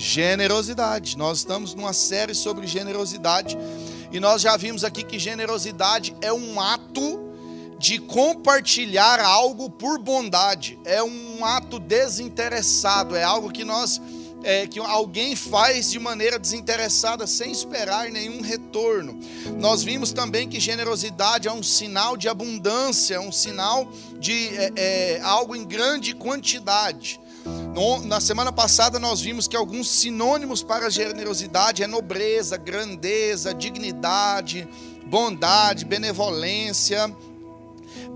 Generosidade. Nós estamos numa série sobre generosidade e nós já vimos aqui que generosidade é um ato de compartilhar algo por bondade, é um ato desinteressado, é algo que nós é, que alguém faz de maneira desinteressada, sem esperar nenhum retorno. Nós vimos também que generosidade é um sinal de abundância, é um sinal de é, é, algo em grande quantidade. Na semana passada nós vimos que alguns sinônimos para generosidade é nobreza, grandeza, dignidade, bondade, benevolência,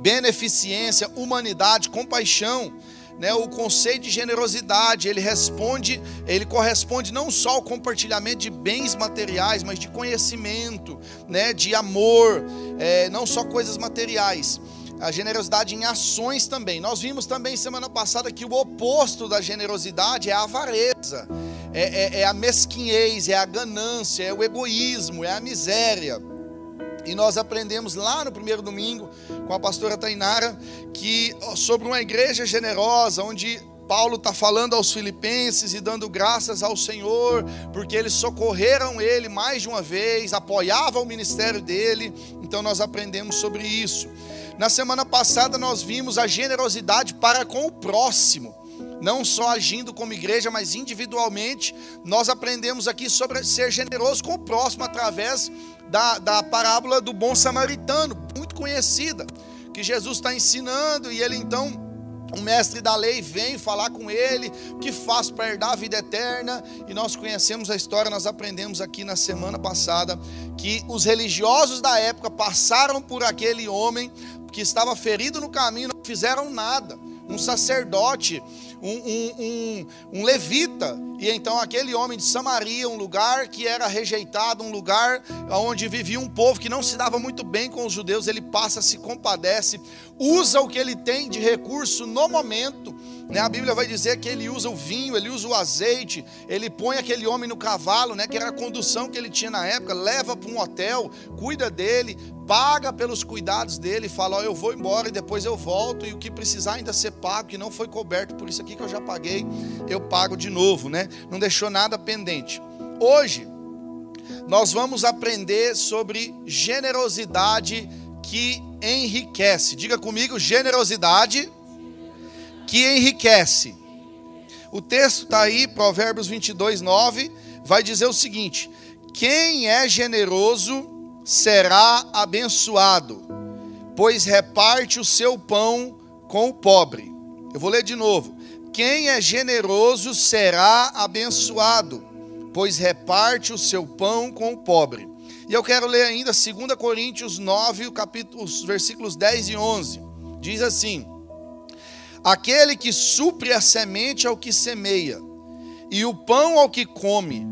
beneficência, humanidade, compaixão né, o conceito de generosidade, ele responde, ele corresponde não só ao compartilhamento de bens materiais, mas de conhecimento, né, de amor, é, não só coisas materiais. A generosidade em ações também. Nós vimos também semana passada que o oposto da generosidade é a avareza, é, é, é a mesquinhez, é a ganância, é o egoísmo, é a miséria. E nós aprendemos lá no primeiro domingo com a pastora Tainara que sobre uma igreja generosa, onde Paulo está falando aos filipenses e dando graças ao Senhor, porque eles socorreram ele mais de uma vez, apoiavam o ministério dele, então nós aprendemos sobre isso. Na semana passada nós vimos a generosidade para com o próximo, não só agindo como igreja, mas individualmente. Nós aprendemos aqui sobre ser generoso com o próximo através da, da parábola do bom samaritano, muito conhecida, que Jesus está ensinando e ele então o mestre da lei vem falar com ele, o que faz para herdar a vida eterna, e nós conhecemos a história, nós aprendemos aqui na semana passada que os religiosos da época passaram por aquele homem que estava ferido no caminho, não fizeram nada. Um sacerdote um, um, um, um levita, e então aquele homem de Samaria, um lugar que era rejeitado, um lugar onde vivia um povo que não se dava muito bem com os judeus, ele passa, se compadece, usa o que ele tem de recurso no momento. Né? A Bíblia vai dizer que ele usa o vinho, ele usa o azeite, ele põe aquele homem no cavalo, né? que era a condução que ele tinha na época, leva para um hotel, cuida dele, paga pelos cuidados dele, fala: oh, eu vou embora e depois eu volto, e o que precisar ainda ser pago, que não foi coberto por isso aqui que eu já paguei, eu pago de novo, né? Não deixou nada pendente. Hoje, nós vamos aprender sobre generosidade que enriquece. Diga comigo, generosidade que enriquece. O texto está aí, Provérbios 22, 9, vai dizer o seguinte: Quem é generoso será abençoado, pois reparte o seu pão com o pobre. Eu vou ler de novo. Quem é generoso será abençoado, pois reparte o seu pão com o pobre. E eu quero ler ainda 2 Coríntios 9, capítulo, os versículos 10 e 11. Diz assim: Aquele que supre a semente ao que semeia, e o pão ao que come,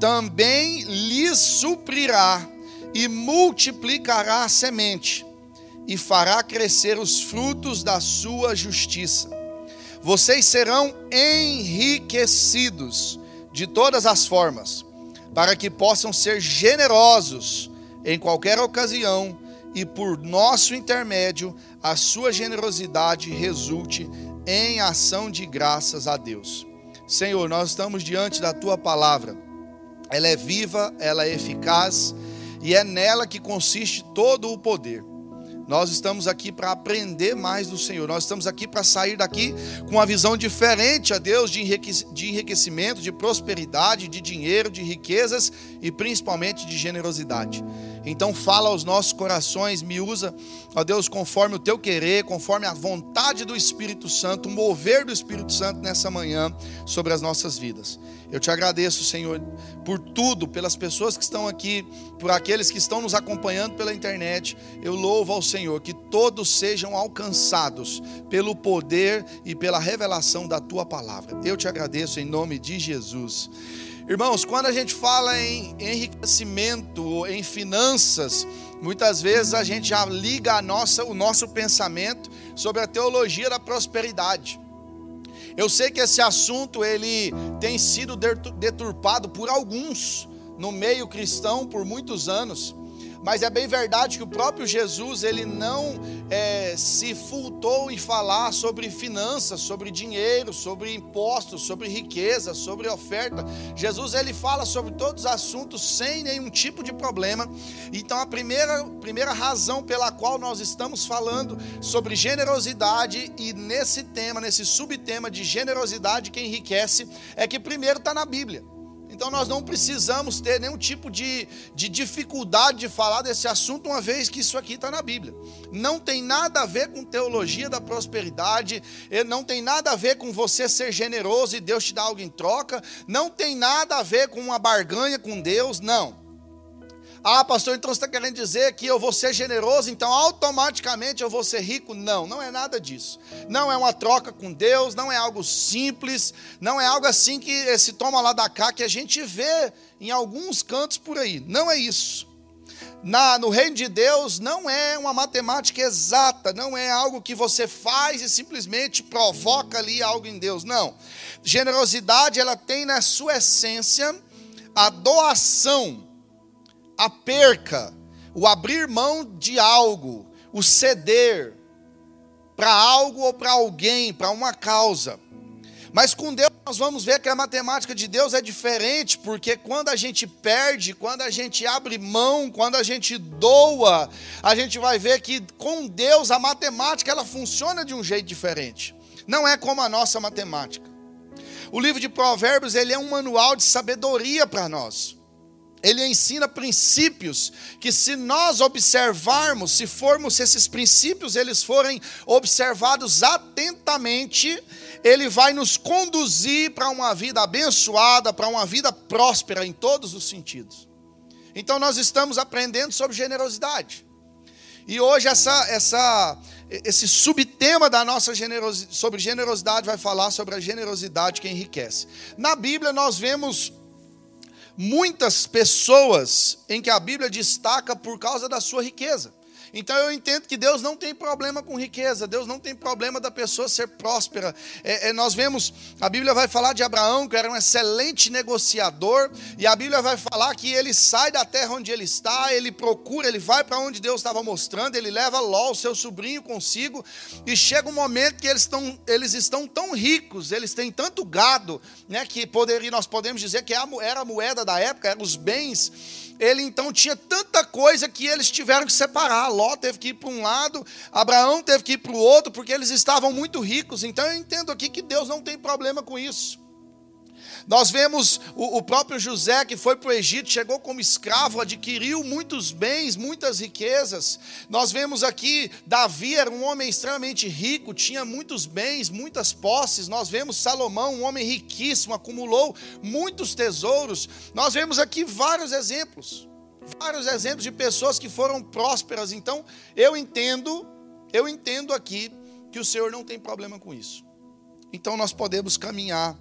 também lhe suprirá e multiplicará a semente, e fará crescer os frutos da sua justiça. Vocês serão enriquecidos de todas as formas, para que possam ser generosos em qualquer ocasião, e por nosso intermédio, a sua generosidade resulte em ação de graças a Deus. Senhor, nós estamos diante da tua palavra. Ela é viva, ela é eficaz e é nela que consiste todo o poder. Nós estamos aqui para aprender mais do Senhor. Nós estamos aqui para sair daqui com uma visão diferente a Deus de enriquecimento, de prosperidade, de dinheiro, de riquezas e principalmente de generosidade. Então fala aos nossos corações, me usa, ó Deus, conforme o teu querer, conforme a vontade do Espírito Santo, o mover do Espírito Santo nessa manhã sobre as nossas vidas. Eu te agradeço, Senhor, por tudo, pelas pessoas que estão aqui, por aqueles que estão nos acompanhando pela internet. Eu louvo ao Senhor que todos sejam alcançados pelo poder e pela revelação da tua palavra. Eu te agradeço em nome de Jesus. Irmãos, quando a gente fala em enriquecimento, em finanças, muitas vezes a gente já liga a nossa, o nosso pensamento sobre a teologia da prosperidade. Eu sei que esse assunto ele tem sido deturpado por alguns no meio cristão por muitos anos. Mas é bem verdade que o próprio Jesus ele não é, se fultou em falar sobre finanças, sobre dinheiro, sobre impostos, sobre riqueza, sobre oferta. Jesus ele fala sobre todos os assuntos sem nenhum tipo de problema. Então a primeira, primeira razão pela qual nós estamos falando sobre generosidade e nesse tema, nesse subtema de generosidade que enriquece, é que primeiro está na Bíblia. Então nós não precisamos ter nenhum tipo de, de dificuldade de falar desse assunto, uma vez que isso aqui está na Bíblia. Não tem nada a ver com teologia da prosperidade, não tem nada a ver com você ser generoso e Deus te dar algo em troca, não tem nada a ver com uma barganha com Deus, não. Ah, pastor, então você está querendo dizer que eu vou ser generoso, então automaticamente eu vou ser rico? Não, não é nada disso. Não é uma troca com Deus, não é algo simples, não é algo assim que esse toma lá da cá que a gente vê em alguns cantos por aí. Não é isso. Na, no reino de Deus não é uma matemática exata, não é algo que você faz e simplesmente provoca ali algo em Deus. Não. Generosidade, ela tem na sua essência a doação a perca, o abrir mão de algo, o ceder para algo ou para alguém, para uma causa. Mas com Deus nós vamos ver que a matemática de Deus é diferente, porque quando a gente perde, quando a gente abre mão, quando a gente doa, a gente vai ver que com Deus a matemática ela funciona de um jeito diferente. Não é como a nossa matemática. O livro de Provérbios, ele é um manual de sabedoria para nós ele ensina princípios que se nós observarmos, se formos se esses princípios eles forem observados atentamente, ele vai nos conduzir para uma vida abençoada, para uma vida próspera em todos os sentidos. Então nós estamos aprendendo sobre generosidade. E hoje essa, essa, esse subtema da nossa generosidade, sobre generosidade vai falar sobre a generosidade que enriquece. Na Bíblia nós vemos muitas pessoas em que a Bíblia destaca por causa da sua riqueza. Então eu entendo que Deus não tem problema com riqueza, Deus não tem problema da pessoa ser próspera. É, é, nós vemos, a Bíblia vai falar de Abraão, que era um excelente negociador, e a Bíblia vai falar que ele sai da terra onde ele está, ele procura, ele vai para onde Deus estava mostrando, ele leva Ló, seu sobrinho, consigo, e chega um momento que eles estão, eles estão tão ricos, eles têm tanto gado, né, que poderia, nós podemos dizer que era a moeda da época, eram os bens ele então tinha tanta coisa que eles tiveram que separar. Ló teve que ir para um lado, Abraão teve que ir para o outro, porque eles estavam muito ricos. Então eu entendo aqui que Deus não tem problema com isso. Nós vemos o, o próprio José que foi para o Egito, chegou como escravo, adquiriu muitos bens, muitas riquezas. Nós vemos aqui Davi era um homem extremamente rico, tinha muitos bens, muitas posses. Nós vemos Salomão, um homem riquíssimo, acumulou muitos tesouros. Nós vemos aqui vários exemplos, vários exemplos de pessoas que foram prósperas. Então, eu entendo, eu entendo aqui que o Senhor não tem problema com isso. Então nós podemos caminhar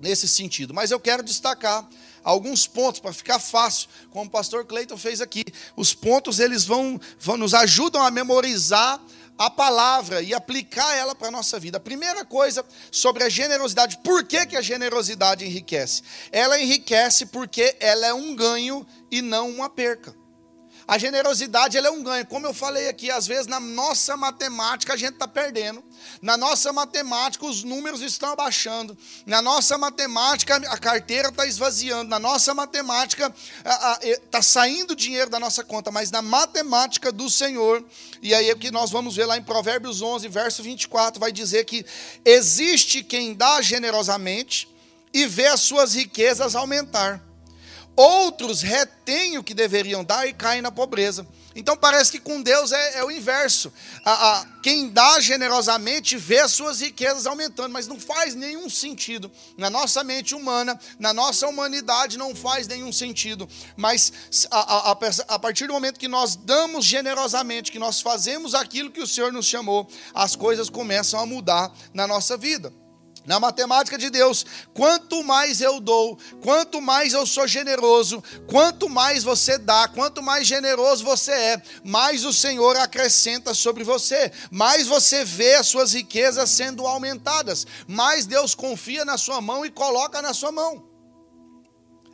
nesse sentido. Mas eu quero destacar alguns pontos para ficar fácil, como o pastor Cleiton fez aqui. Os pontos eles vão, vão nos ajudam a memorizar a palavra e aplicar ela para a nossa vida. A primeira coisa sobre a generosidade, por que, que a generosidade enriquece? Ela enriquece porque ela é um ganho e não uma perca. A generosidade ela é um ganho. Como eu falei aqui, às vezes na nossa matemática a gente está perdendo. Na nossa matemática os números estão abaixando. Na nossa matemática a carteira está esvaziando. Na nossa matemática está saindo dinheiro da nossa conta. Mas na matemática do Senhor, e aí é que nós vamos ver lá em Provérbios 11, verso 24, vai dizer que existe quem dá generosamente e vê as suas riquezas aumentar. Outros retêm o que deveriam dar e caem na pobreza. Então parece que com Deus é, é o inverso. A, a, quem dá generosamente vê as suas riquezas aumentando, mas não faz nenhum sentido. Na nossa mente humana, na nossa humanidade, não faz nenhum sentido. Mas a, a partir do momento que nós damos generosamente, que nós fazemos aquilo que o Senhor nos chamou, as coisas começam a mudar na nossa vida. Na matemática de Deus, quanto mais eu dou, quanto mais eu sou generoso, quanto mais você dá, quanto mais generoso você é, mais o Senhor acrescenta sobre você, mais você vê as suas riquezas sendo aumentadas, mais Deus confia na sua mão e coloca na sua mão.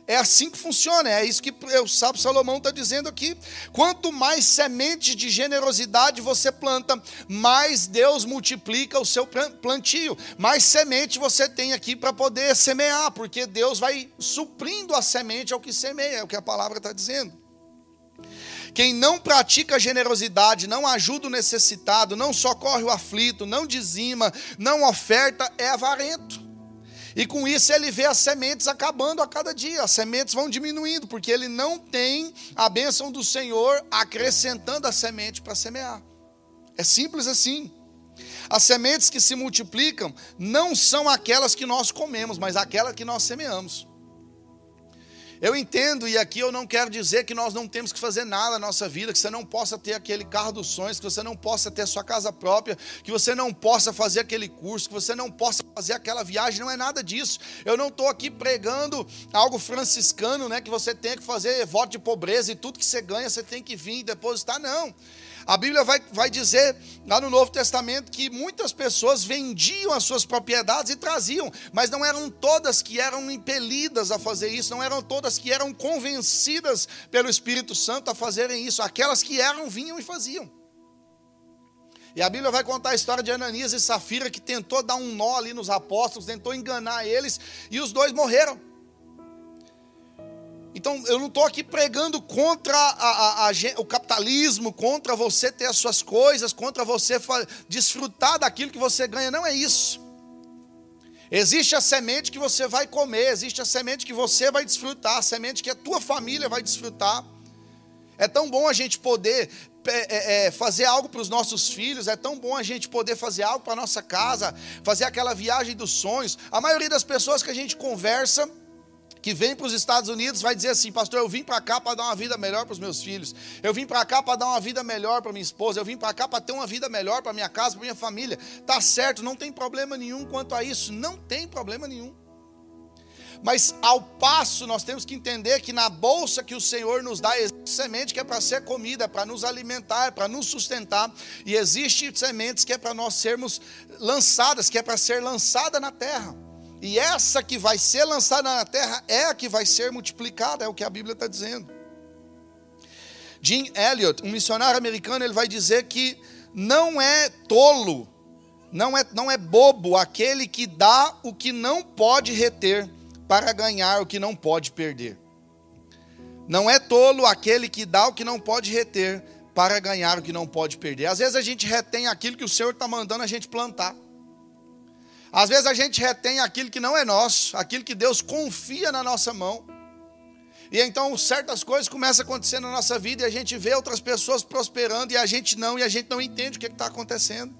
É assim que funciona, é isso que o sábio Salomão está dizendo aqui. Quanto mais semente de generosidade você planta, mais Deus multiplica o seu plantio. Mais semente você tem aqui para poder semear, porque Deus vai suprindo a semente ao que semeia, é o que a palavra está dizendo. Quem não pratica generosidade, não ajuda o necessitado, não socorre o aflito, não dizima, não oferta, é avarento. E com isso ele vê as sementes acabando a cada dia, as sementes vão diminuindo, porque ele não tem a bênção do Senhor acrescentando a semente para semear. É simples assim. As sementes que se multiplicam não são aquelas que nós comemos, mas aquelas que nós semeamos. Eu entendo, e aqui eu não quero dizer que nós não temos que fazer nada na nossa vida, que você não possa ter aquele carro dos sonhos, que você não possa ter a sua casa própria, que você não possa fazer aquele curso, que você não possa fazer aquela viagem, não é nada disso. Eu não estou aqui pregando algo franciscano, né, que você tem que fazer voto de pobreza e tudo que você ganha você tem que vir e depositar, não. A Bíblia vai, vai dizer lá no Novo Testamento que muitas pessoas vendiam as suas propriedades e traziam, mas não eram todas que eram impelidas a fazer isso, não eram todas que eram convencidas pelo Espírito Santo a fazerem isso. Aquelas que eram, vinham e faziam. E a Bíblia vai contar a história de Ananias e Safira, que tentou dar um nó ali nos apóstolos, tentou enganar eles, e os dois morreram. Então, eu não estou aqui pregando contra a, a, a, o capitalismo, contra você ter as suas coisas, contra você desfrutar daquilo que você ganha. Não é isso. Existe a semente que você vai comer, existe a semente que você vai desfrutar, a semente que a tua família vai desfrutar. É tão bom a gente poder é, é, fazer algo para os nossos filhos, é tão bom a gente poder fazer algo para a nossa casa, fazer aquela viagem dos sonhos. A maioria das pessoas que a gente conversa que vem para os Estados Unidos vai dizer assim: Pastor, eu vim para cá para dar uma vida melhor para os meus filhos, eu vim para cá para dar uma vida melhor para minha esposa, eu vim para cá para ter uma vida melhor para minha casa, para minha família. Tá certo, não tem problema nenhum quanto a isso, não tem problema nenhum. Mas ao passo nós temos que entender que na bolsa que o Senhor nos dá existe semente que é para ser comida, para nos alimentar, para nos sustentar, e existe sementes que é para nós sermos lançadas, que é para ser lançada na terra. E essa que vai ser lançada na terra é a que vai ser multiplicada, é o que a Bíblia está dizendo. Jim Elliot, um missionário americano, ele vai dizer que não é tolo, não é, não é bobo aquele que dá o que não pode reter para ganhar o que não pode perder. Não é tolo aquele que dá o que não pode reter para ganhar o que não pode perder. Às vezes a gente retém aquilo que o Senhor está mandando a gente plantar. Às vezes a gente retém aquilo que não é nosso, aquilo que Deus confia na nossa mão. E então certas coisas começam a acontecer na nossa vida e a gente vê outras pessoas prosperando e a gente não, e a gente não entende o que é está acontecendo.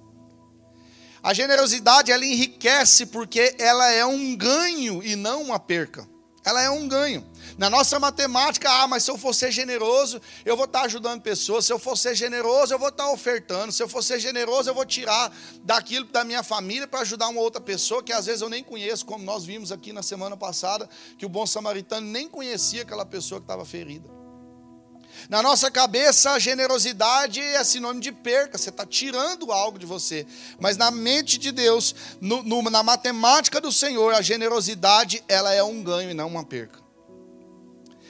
A generosidade ela enriquece porque ela é um ganho e não uma perca. Ela é um ganho. Na nossa matemática, ah, mas se eu for ser generoso, eu vou estar ajudando pessoas. Se eu for ser generoso, eu vou estar ofertando. Se eu for ser generoso, eu vou tirar daquilo da minha família para ajudar uma outra pessoa que às vezes eu nem conheço, como nós vimos aqui na semana passada, que o bom samaritano nem conhecia aquela pessoa que estava ferida. Na nossa cabeça, a generosidade é sinônimo de perca, você está tirando algo de você. Mas na mente de Deus, no, no, na matemática do Senhor, a generosidade ela é um ganho e não uma perca.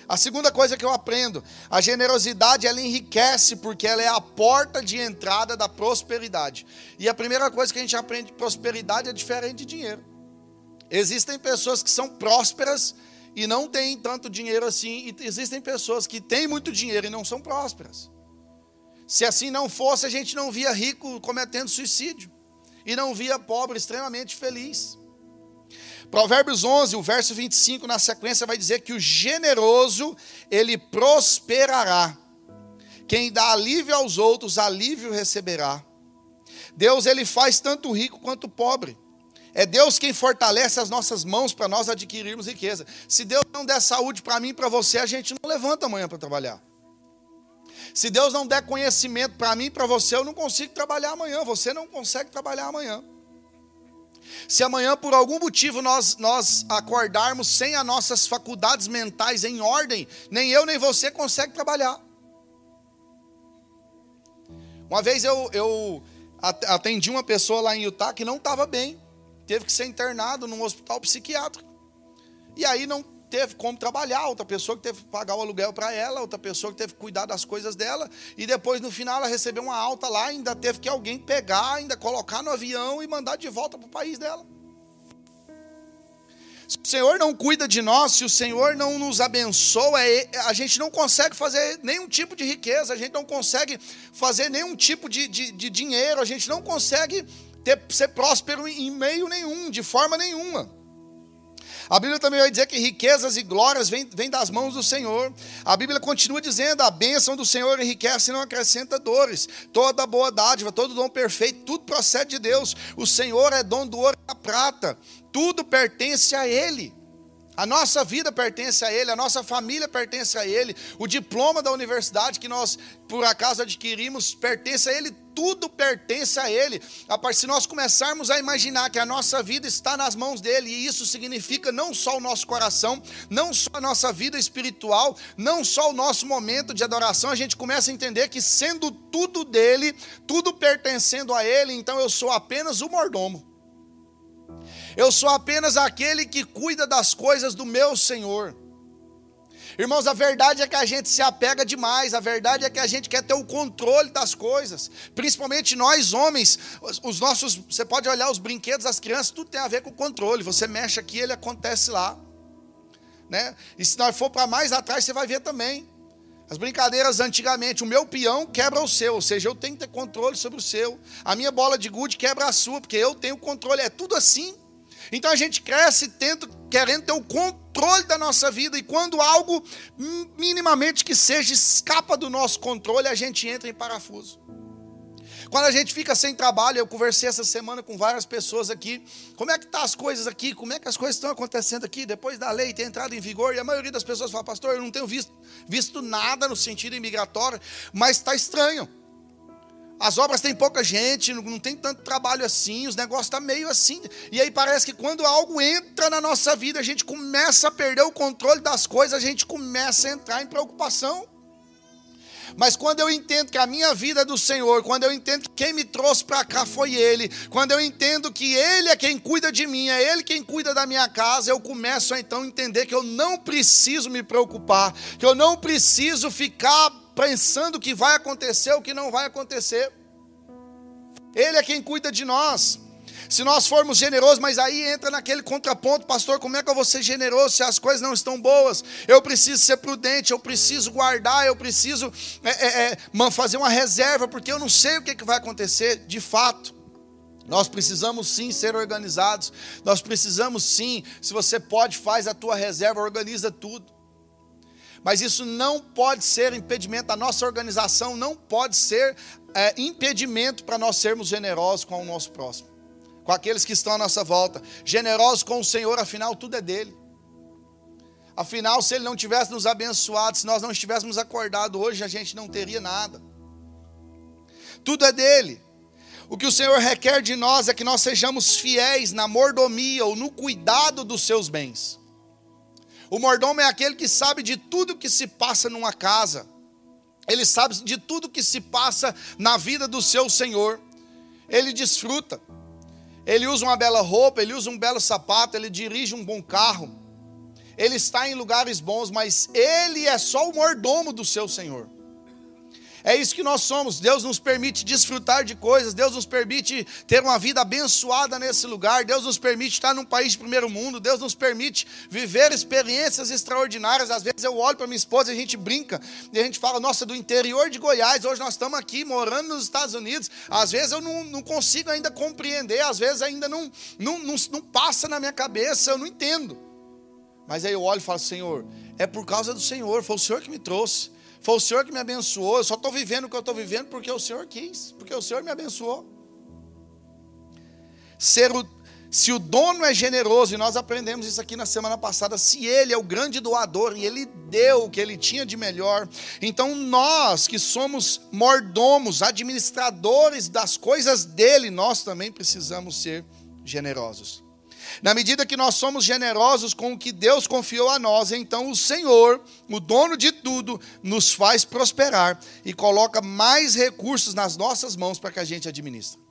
A segunda coisa que eu aprendo, a generosidade ela enriquece porque ela é a porta de entrada da prosperidade. E a primeira coisa que a gente aprende de prosperidade é diferente de dinheiro. Existem pessoas que são prósperas e não têm tanto dinheiro assim, e existem pessoas que têm muito dinheiro e não são prósperas. Se assim não fosse, a gente não via rico cometendo suicídio e não via pobre extremamente feliz. Provérbios 11, o verso 25 na sequência vai dizer que o generoso ele prosperará. Quem dá alívio aos outros, alívio receberá. Deus ele faz tanto rico quanto pobre. É Deus quem fortalece as nossas mãos para nós adquirirmos riqueza. Se Deus não der saúde para mim e para você, a gente não levanta amanhã para trabalhar. Se Deus não der conhecimento para mim e para você, eu não consigo trabalhar amanhã. Você não consegue trabalhar amanhã. Se amanhã, por algum motivo, nós, nós acordarmos sem as nossas faculdades mentais em ordem, nem eu nem você consegue trabalhar. Uma vez eu, eu atendi uma pessoa lá em Utah que não estava bem, teve que ser internado num hospital psiquiátrico. E aí não teve como trabalhar, outra pessoa que teve que pagar o aluguel para ela, outra pessoa que teve que cuidar das coisas dela, e depois no final ela recebeu uma alta lá, ainda teve que alguém pegar, ainda colocar no avião e mandar de volta para o país dela. Se o Senhor não cuida de nós, se o Senhor não nos abençoa, é, a gente não consegue fazer nenhum tipo de riqueza, a gente não consegue fazer nenhum tipo de, de, de dinheiro, a gente não consegue ter, ser próspero em meio nenhum, de forma nenhuma. A Bíblia também vai dizer que riquezas e glórias vêm, das mãos do Senhor. A Bíblia continua dizendo: a bênção do Senhor enriquece e não acrescenta dores. Toda boa dádiva, todo dom perfeito, tudo procede de Deus. O Senhor é dono do ouro e da prata tudo pertence a Ele. A nossa vida pertence a Ele, a nossa família pertence a Ele, o diploma da universidade que nós, por acaso, adquirimos pertence a Ele, tudo pertence a Ele. A partir se nós começarmos a imaginar que a nossa vida está nas mãos dEle, e isso significa não só o nosso coração, não só a nossa vida espiritual, não só o nosso momento de adoração, a gente começa a entender que sendo tudo dEle, tudo pertencendo a Ele, então eu sou apenas o mordomo. Eu sou apenas aquele que cuida das coisas do meu Senhor. Irmãos, a verdade é que a gente se apega demais, a verdade é que a gente quer ter o controle das coisas, principalmente nós homens, os nossos, você pode olhar os brinquedos das crianças, tudo tem a ver com controle, você mexe aqui, ele acontece lá, né? E se nós for para mais atrás, você vai ver também, as brincadeiras antigamente, o meu peão quebra o seu, ou seja, eu tenho que ter controle sobre o seu, a minha bola de gude quebra a sua, porque eu tenho controle, é tudo assim, então a gente cresce tendo, querendo ter o controle da nossa vida, e quando algo minimamente que seja escapa do nosso controle, a gente entra em parafuso. Quando a gente fica sem trabalho, eu conversei essa semana com várias pessoas aqui. Como é que tá as coisas aqui? Como é que as coisas estão acontecendo aqui depois da lei ter entrado em vigor? E a maioria das pessoas fala, pastor, eu não tenho visto, visto nada no sentido imigratório, mas está estranho. As obras têm pouca gente, não tem tanto trabalho assim, os negócios estão tá meio assim. E aí parece que quando algo entra na nossa vida, a gente começa a perder o controle das coisas, a gente começa a entrar em preocupação. Mas quando eu entendo que a minha vida é do Senhor, quando eu entendo que quem me trouxe para cá foi Ele, quando eu entendo que Ele é quem cuida de mim, é Ele quem cuida da minha casa, eu começo a então entender que eu não preciso me preocupar, que eu não preciso ficar pensando o que vai acontecer, o que não vai acontecer. Ele é quem cuida de nós. Se nós formos generosos, mas aí entra naquele contraponto, pastor, como é que eu vou ser generoso se as coisas não estão boas? Eu preciso ser prudente, eu preciso guardar, eu preciso é, é, é, fazer uma reserva, porque eu não sei o que, que vai acontecer de fato. Nós precisamos sim ser organizados, nós precisamos sim, se você pode, faz a tua reserva, organiza tudo. Mas isso não pode ser impedimento, a nossa organização não pode ser é, impedimento para nós sermos generosos com o nosso próximo, com aqueles que estão à nossa volta. Generosos com o Senhor, afinal, tudo é dele. Afinal, se Ele não tivesse nos abençoado, se nós não estivéssemos acordados hoje, a gente não teria nada. Tudo é dele. O que o Senhor requer de nós é que nós sejamos fiéis na mordomia ou no cuidado dos seus bens. O mordomo é aquele que sabe de tudo que se passa numa casa. Ele sabe de tudo que se passa na vida do seu Senhor. Ele desfruta. Ele usa uma bela roupa, ele usa um belo sapato, ele dirige um bom carro. Ele está em lugares bons, mas ele é só o mordomo do seu Senhor. É isso que nós somos. Deus nos permite desfrutar de coisas, Deus nos permite ter uma vida abençoada nesse lugar, Deus nos permite estar num país de primeiro mundo, Deus nos permite viver experiências extraordinárias. Às vezes eu olho para minha esposa e a gente brinca, e a gente fala, nossa, do interior de Goiás, hoje nós estamos aqui morando nos Estados Unidos. Às vezes eu não, não consigo ainda compreender, às vezes ainda não, não, não, não passa na minha cabeça, eu não entendo. Mas aí eu olho e falo, Senhor, é por causa do Senhor, foi o Senhor que me trouxe. Foi o Senhor que me abençoou. Eu só estou vivendo o que eu estou vivendo porque o Senhor quis, porque o Senhor me abençoou. Ser o, se o dono é generoso, e nós aprendemos isso aqui na semana passada, se ele é o grande doador e ele deu o que ele tinha de melhor, então nós que somos mordomos, administradores das coisas dele, nós também precisamos ser generosos. Na medida que nós somos generosos com o que Deus confiou a nós, então o Senhor, o dono de tudo, nos faz prosperar e coloca mais recursos nas nossas mãos para que a gente administre.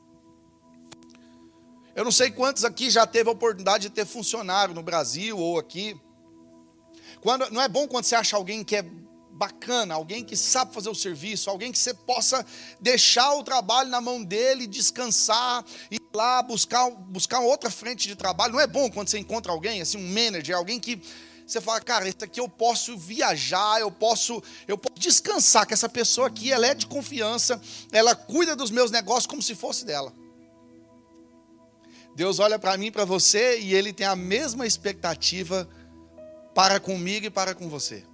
Eu não sei quantos aqui já teve a oportunidade de ter funcionário no Brasil ou aqui. Quando, não é bom quando você acha alguém que é bacana, alguém que sabe fazer o serviço, alguém que você possa deixar o trabalho na mão dele, descansar, ir lá buscar, buscar outra frente de trabalho. Não é bom quando você encontra alguém, assim, um manager, alguém que você fala, cara, esse aqui eu posso viajar, eu posso, eu posso descansar, que essa pessoa aqui, ela é de confiança, ela cuida dos meus negócios como se fosse dela. Deus olha para mim, para você, e Ele tem a mesma expectativa para comigo e para com você.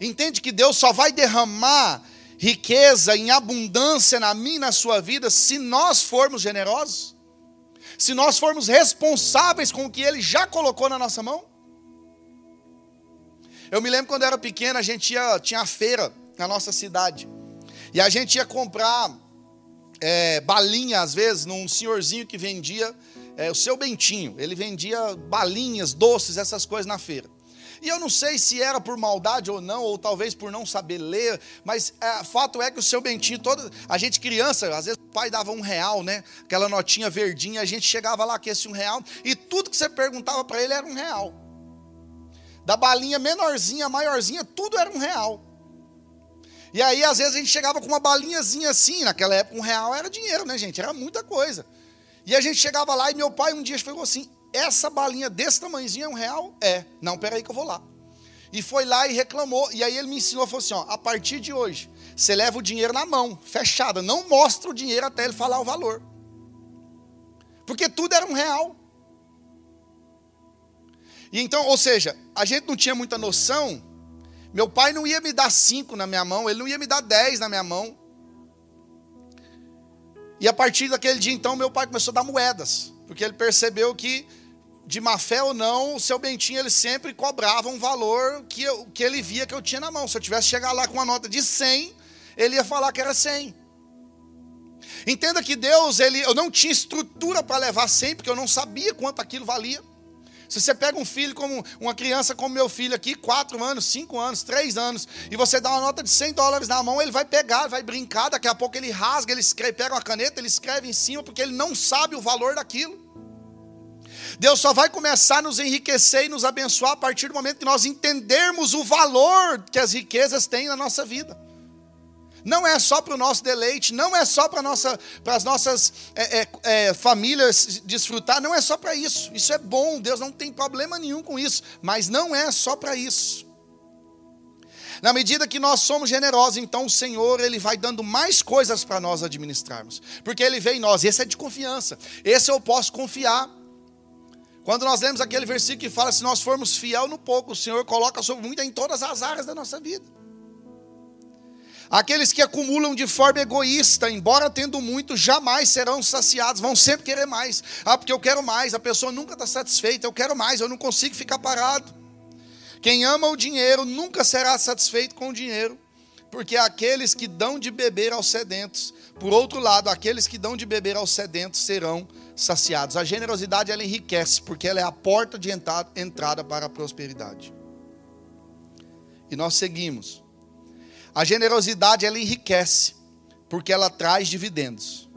Entende que Deus só vai derramar riqueza em abundância na minha e na sua vida se nós formos generosos? Se nós formos responsáveis com o que Ele já colocou na nossa mão? Eu me lembro quando eu era pequeno, a gente ia, tinha feira na nossa cidade. E a gente ia comprar é, balinha, às vezes, num senhorzinho que vendia é, o seu Bentinho. Ele vendia balinhas, doces, essas coisas na feira. E eu não sei se era por maldade ou não, ou talvez por não saber ler, mas é, fato é que o seu Bentinho, todo, a gente criança, às vezes o pai dava um real, né? Aquela notinha verdinha, a gente chegava lá que esse um real, e tudo que você perguntava para ele era um real. Da balinha menorzinha, maiorzinha, tudo era um real. E aí, às vezes, a gente chegava com uma balinhazinha assim, naquela época um real era dinheiro, né, gente? Era muita coisa. E a gente chegava lá e meu pai um dia falou assim: essa balinha desse tamanhozinho é um real? É. Não, peraí que eu vou lá. E foi lá e reclamou. E aí ele me ensinou, falou assim: ó, a partir de hoje, você leva o dinheiro na mão, fechada. Não mostra o dinheiro até ele falar o valor. Porque tudo era um real. E então, ou seja, a gente não tinha muita noção. Meu pai não ia me dar cinco na minha mão, ele não ia me dar dez na minha mão. E a partir daquele dia, então, meu pai começou a dar moedas. Porque ele percebeu que de má fé ou não, o seu Bentinho ele sempre cobrava um valor que, eu, que ele via que eu tinha na mão. Se eu tivesse chegar lá com uma nota de 100, ele ia falar que era 100. Entenda que Deus, ele, eu não tinha estrutura para levar 100, porque eu não sabia quanto aquilo valia. Se você pega um filho como uma criança como meu filho aqui, 4 anos, 5 anos, 3 anos, e você dá uma nota de 100 dólares na mão, ele vai pegar, vai brincar, daqui a pouco ele rasga, ele escreve, pega uma caneta, ele escreve em cima, porque ele não sabe o valor daquilo. Deus só vai começar a nos enriquecer e nos abençoar a partir do momento que nós entendermos o valor que as riquezas têm na nossa vida. Não é só para o nosso deleite, não é só para nossa, as nossas é, é, é, famílias desfrutar, não é só para isso. Isso é bom, Deus não tem problema nenhum com isso, mas não é só para isso. Na medida que nós somos generosos, então o Senhor ele vai dando mais coisas para nós administrarmos, porque Ele vê em nós. Esse é de confiança. Esse eu posso confiar. Quando nós lemos aquele versículo que fala: se nós formos fiel no pouco, o Senhor coloca sobre muito em todas as áreas da nossa vida. Aqueles que acumulam de forma egoísta, embora tendo muito, jamais serão saciados, vão sempre querer mais. Ah, porque eu quero mais. A pessoa nunca está satisfeita, eu quero mais, eu não consigo ficar parado. Quem ama o dinheiro nunca será satisfeito com o dinheiro, porque aqueles que dão de beber aos sedentos, por outro lado, aqueles que dão de beber aos sedentos serão saciados. A generosidade ela enriquece, porque ela é a porta de entrada para a prosperidade. E nós seguimos. A generosidade ela enriquece, porque ela traz dividendos.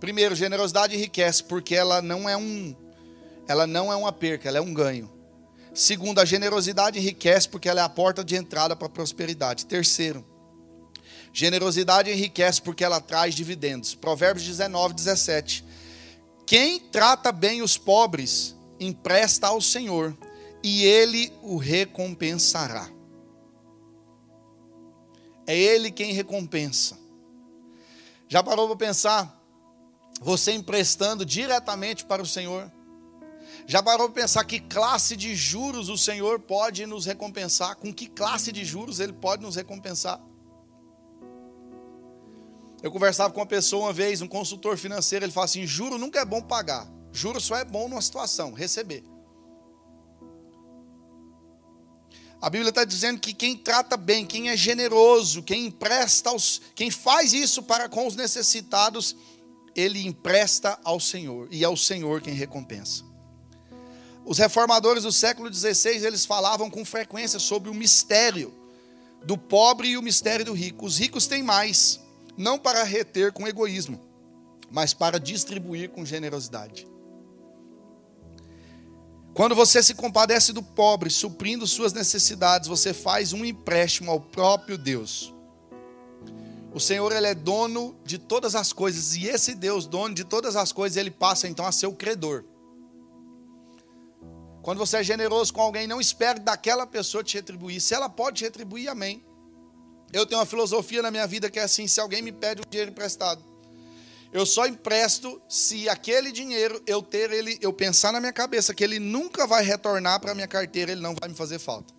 Primeiro, generosidade enriquece porque ela não é um ela não é uma perca, ela é um ganho. Segundo, a generosidade enriquece porque ela é a porta de entrada para a prosperidade. Terceiro, generosidade enriquece porque ela traz dividendos. Provérbios 19, 17. Quem trata bem os pobres, empresta ao Senhor, e ele o recompensará. É Ele quem recompensa. Já parou para pensar? Você emprestando diretamente para o Senhor? Já parou para pensar que classe de juros o Senhor pode nos recompensar? Com que classe de juros Ele pode nos recompensar? Eu conversava com uma pessoa uma vez, um consultor financeiro, ele fala assim: juro nunca é bom pagar, juro só é bom numa situação, receber. A Bíblia está dizendo que quem trata bem, quem é generoso, quem empresta aos, quem faz isso para com os necessitados, ele empresta ao Senhor e é o Senhor quem recompensa. Os reformadores do século XVI eles falavam com frequência sobre o mistério do pobre e o mistério do rico. Os ricos têm mais, não para reter com egoísmo, mas para distribuir com generosidade. Quando você se compadece do pobre, suprindo suas necessidades, você faz um empréstimo ao próprio Deus. O Senhor ele é dono de todas as coisas e esse Deus, dono de todas as coisas, ele passa então a ser o credor. Quando você é generoso com alguém, não espere daquela pessoa te retribuir. Se ela pode te retribuir, amém. Eu tenho uma filosofia na minha vida que é assim: se alguém me pede um dinheiro emprestado, eu só empresto se aquele dinheiro eu ter ele, eu pensar na minha cabeça que ele nunca vai retornar para minha carteira, ele não vai me fazer falta.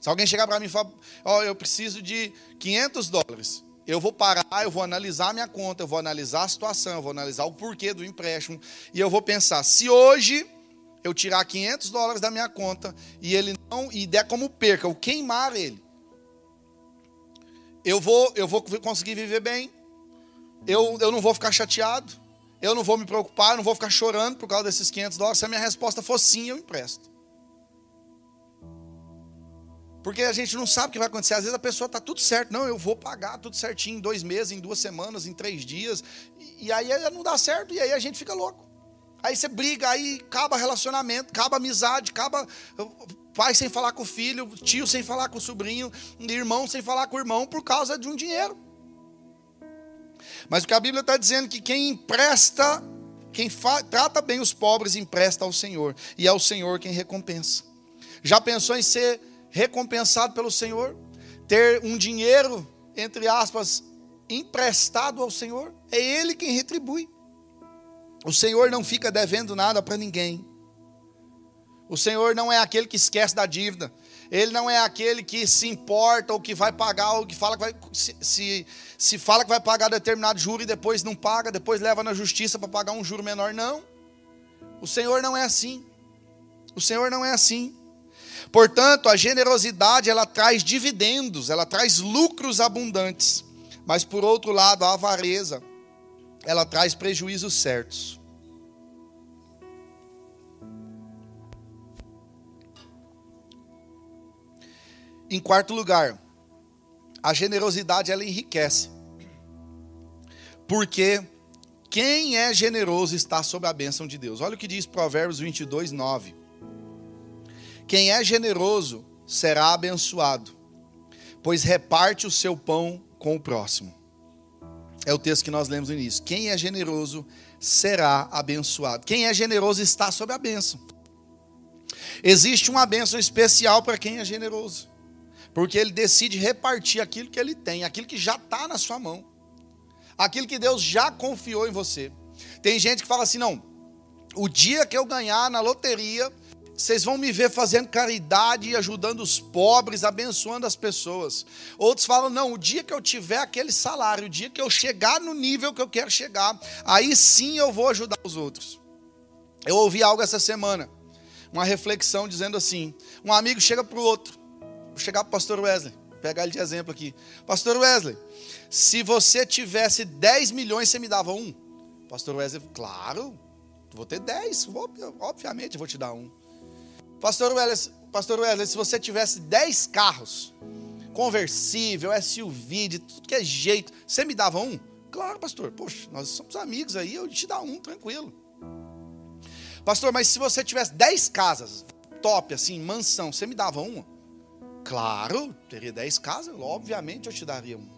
Se alguém chegar para mim e falar, ó, oh, eu preciso de 500 dólares, eu vou parar, eu vou analisar minha conta, eu vou analisar a situação, eu vou analisar o porquê do empréstimo e eu vou pensar, se hoje eu tirar 500 dólares da minha conta e ele não e der como perca, eu queimar ele, eu vou eu vou conseguir viver bem, eu, eu não vou ficar chateado, eu não vou me preocupar, eu não vou ficar chorando por causa desses 500 dólares. Se a minha resposta for sim, eu empresto. Porque a gente não sabe o que vai acontecer. Às vezes a pessoa está tudo certo. Não, eu vou pagar tudo certinho em dois meses, em duas semanas, em três dias. E, e aí não dá certo e aí a gente fica louco. Aí você briga, aí acaba relacionamento, acaba amizade, acaba pai sem falar com o filho, tio sem falar com o sobrinho, irmão sem falar com o irmão por causa de um dinheiro. Mas o que a Bíblia está dizendo é que quem empresta, quem trata bem os pobres, empresta ao Senhor. E é o Senhor quem recompensa. Já pensou em ser recompensado pelo Senhor? Ter um dinheiro, entre aspas, emprestado ao Senhor? É Ele quem retribui. O Senhor não fica devendo nada para ninguém. O Senhor não é aquele que esquece da dívida. Ele não é aquele que se importa ou que vai pagar ou que fala que vai se, se, se fala que vai pagar determinado juro e depois não paga, depois leva na justiça para pagar um juro menor. Não. O Senhor não é assim. O Senhor não é assim. Portanto, a generosidade ela traz dividendos, ela traz lucros abundantes. Mas por outro lado, a avareza ela traz prejuízos certos. Em quarto lugar, a generosidade ela enriquece. Porque quem é generoso está sob a bênção de Deus. Olha o que diz Provérbios 22, 9. Quem é generoso será abençoado, pois reparte o seu pão com o próximo. É o texto que nós lemos no início. Quem é generoso será abençoado. Quem é generoso está sob a bênção. Existe uma bênção especial para quem é generoso. Porque ele decide repartir aquilo que ele tem, aquilo que já está na sua mão, aquilo que Deus já confiou em você. Tem gente que fala assim: não, o dia que eu ganhar na loteria, vocês vão me ver fazendo caridade e ajudando os pobres, abençoando as pessoas. Outros falam: não, o dia que eu tiver aquele salário, o dia que eu chegar no nível que eu quero chegar, aí sim eu vou ajudar os outros. Eu ouvi algo essa semana, uma reflexão dizendo assim: um amigo chega para o outro, Vou chegar para o pastor Wesley, pegar ele de exemplo aqui. Pastor Wesley, se você tivesse 10 milhões, você me dava um? Pastor Wesley, claro, vou ter 10, obviamente vou te dar um. Pastor Wesley, Pastor Wesley, se você tivesse 10 carros, conversível, SUV, de tudo que é jeito, você me dava um? Claro, pastor. Poxa, nós somos amigos aí, eu te dar um, tranquilo. Pastor, mas se você tivesse 10 casas, top, assim, mansão, você me dava uma? Claro, teria 10 casas, obviamente eu te daria uma.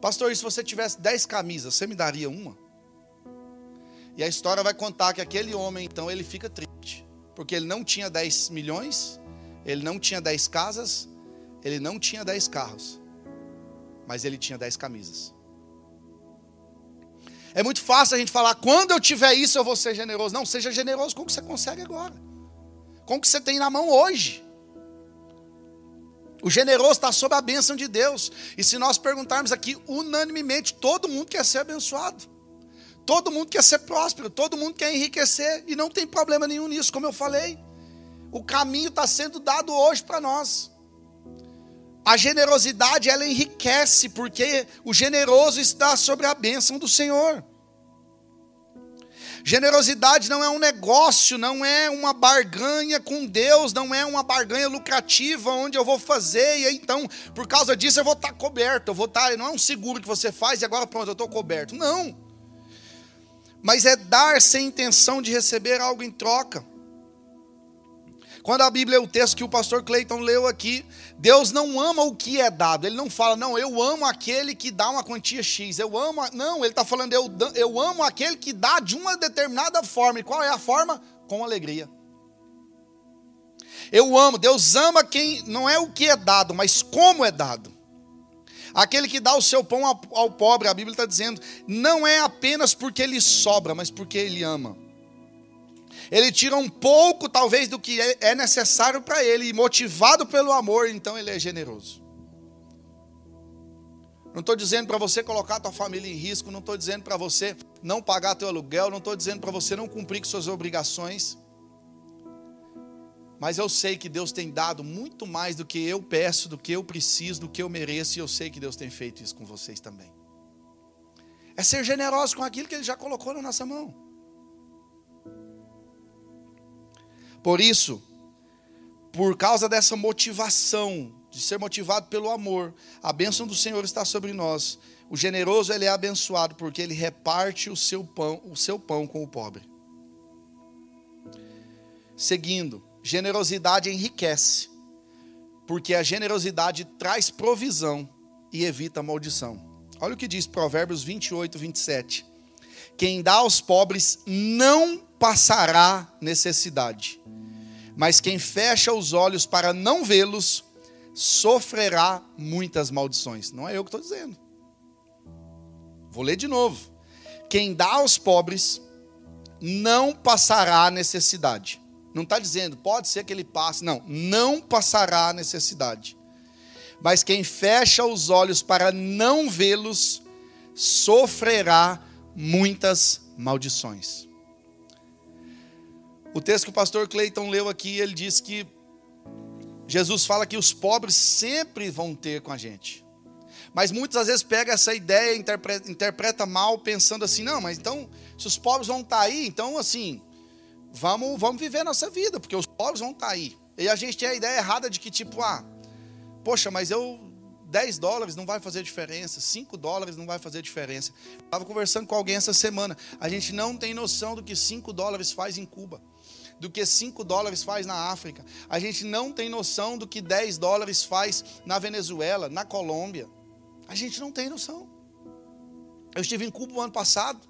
Pastor, e se você tivesse 10 camisas, você me daria uma? E a história vai contar que aquele homem, então, ele fica triste. Porque ele não tinha 10 milhões, ele não tinha 10 casas, ele não tinha 10 carros. Mas ele tinha 10 camisas. É muito fácil a gente falar, quando eu tiver isso eu vou ser generoso. Não, seja generoso com o que você consegue agora. Com o que você tem na mão hoje. O generoso está sob a bênção de Deus. E se nós perguntarmos aqui unanimemente, todo mundo quer ser abençoado. Todo mundo quer ser próspero, todo mundo quer enriquecer e não tem problema nenhum nisso, como eu falei. O caminho está sendo dado hoje para nós. A generosidade ela enriquece porque o generoso está sobre a bênção do Senhor. Generosidade não é um negócio, não é uma barganha com Deus, não é uma barganha lucrativa onde eu vou fazer e então, por causa disso, eu vou estar coberto, eu vou estar, não é um seguro que você faz e agora pronto, eu estou coberto. Não. Mas é dar sem intenção de receber algo em troca. Quando a Bíblia é o texto que o pastor Cleiton leu aqui, Deus não ama o que é dado. Ele não fala, não, eu amo aquele que dá uma quantia X. Eu amo. Não, ele está falando, eu, eu amo aquele que dá de uma determinada forma. E qual é a forma? Com alegria. Eu amo, Deus ama quem não é o que é dado, mas como é dado. Aquele que dá o seu pão ao pobre, a Bíblia está dizendo, não é apenas porque ele sobra, mas porque ele ama. Ele tira um pouco, talvez, do que é, é necessário para ele, e motivado pelo amor, então ele é generoso. Não estou dizendo para você colocar a tua família em risco, não estou dizendo para você não pagar teu aluguel, não estou dizendo para você não cumprir com suas obrigações. Mas eu sei que Deus tem dado muito mais do que eu peço, do que eu preciso, do que eu mereço, e eu sei que Deus tem feito isso com vocês também. É ser generoso com aquilo que Ele já colocou na nossa mão. Por isso, por causa dessa motivação, de ser motivado pelo amor, a bênção do Senhor está sobre nós. O generoso ele é abençoado porque ele reparte o seu pão, o seu pão com o pobre. Seguindo, Generosidade enriquece, porque a generosidade traz provisão e evita maldição. Olha o que diz Provérbios 28, 27. Quem dá aos pobres não passará necessidade, mas quem fecha os olhos para não vê-los sofrerá muitas maldições. Não é eu que estou dizendo. Vou ler de novo. Quem dá aos pobres não passará necessidade, não está dizendo, pode ser que ele passe. Não, não passará a necessidade. Mas quem fecha os olhos para não vê-los, sofrerá muitas maldições. O texto que o pastor Cleiton leu aqui, ele diz que Jesus fala que os pobres sempre vão ter com a gente. Mas muitas vezes pega essa ideia e interpreta, mal, pensando assim: não, mas então, se os pobres vão estar tá aí, então assim, vamos, vamos viver a nossa vida, porque os pobres vão estar aí. E a gente tem a ideia errada de que, tipo, ah, poxa, mas eu 10 dólares não vai fazer diferença, 5 dólares não vai fazer diferença. Estava conversando com alguém essa semana. A gente não tem noção do que 5 dólares faz em Cuba, do que 5 dólares faz na África. A gente não tem noção do que 10 dólares faz na Venezuela, na Colômbia. A gente não tem noção. Eu estive em Cuba o ano passado.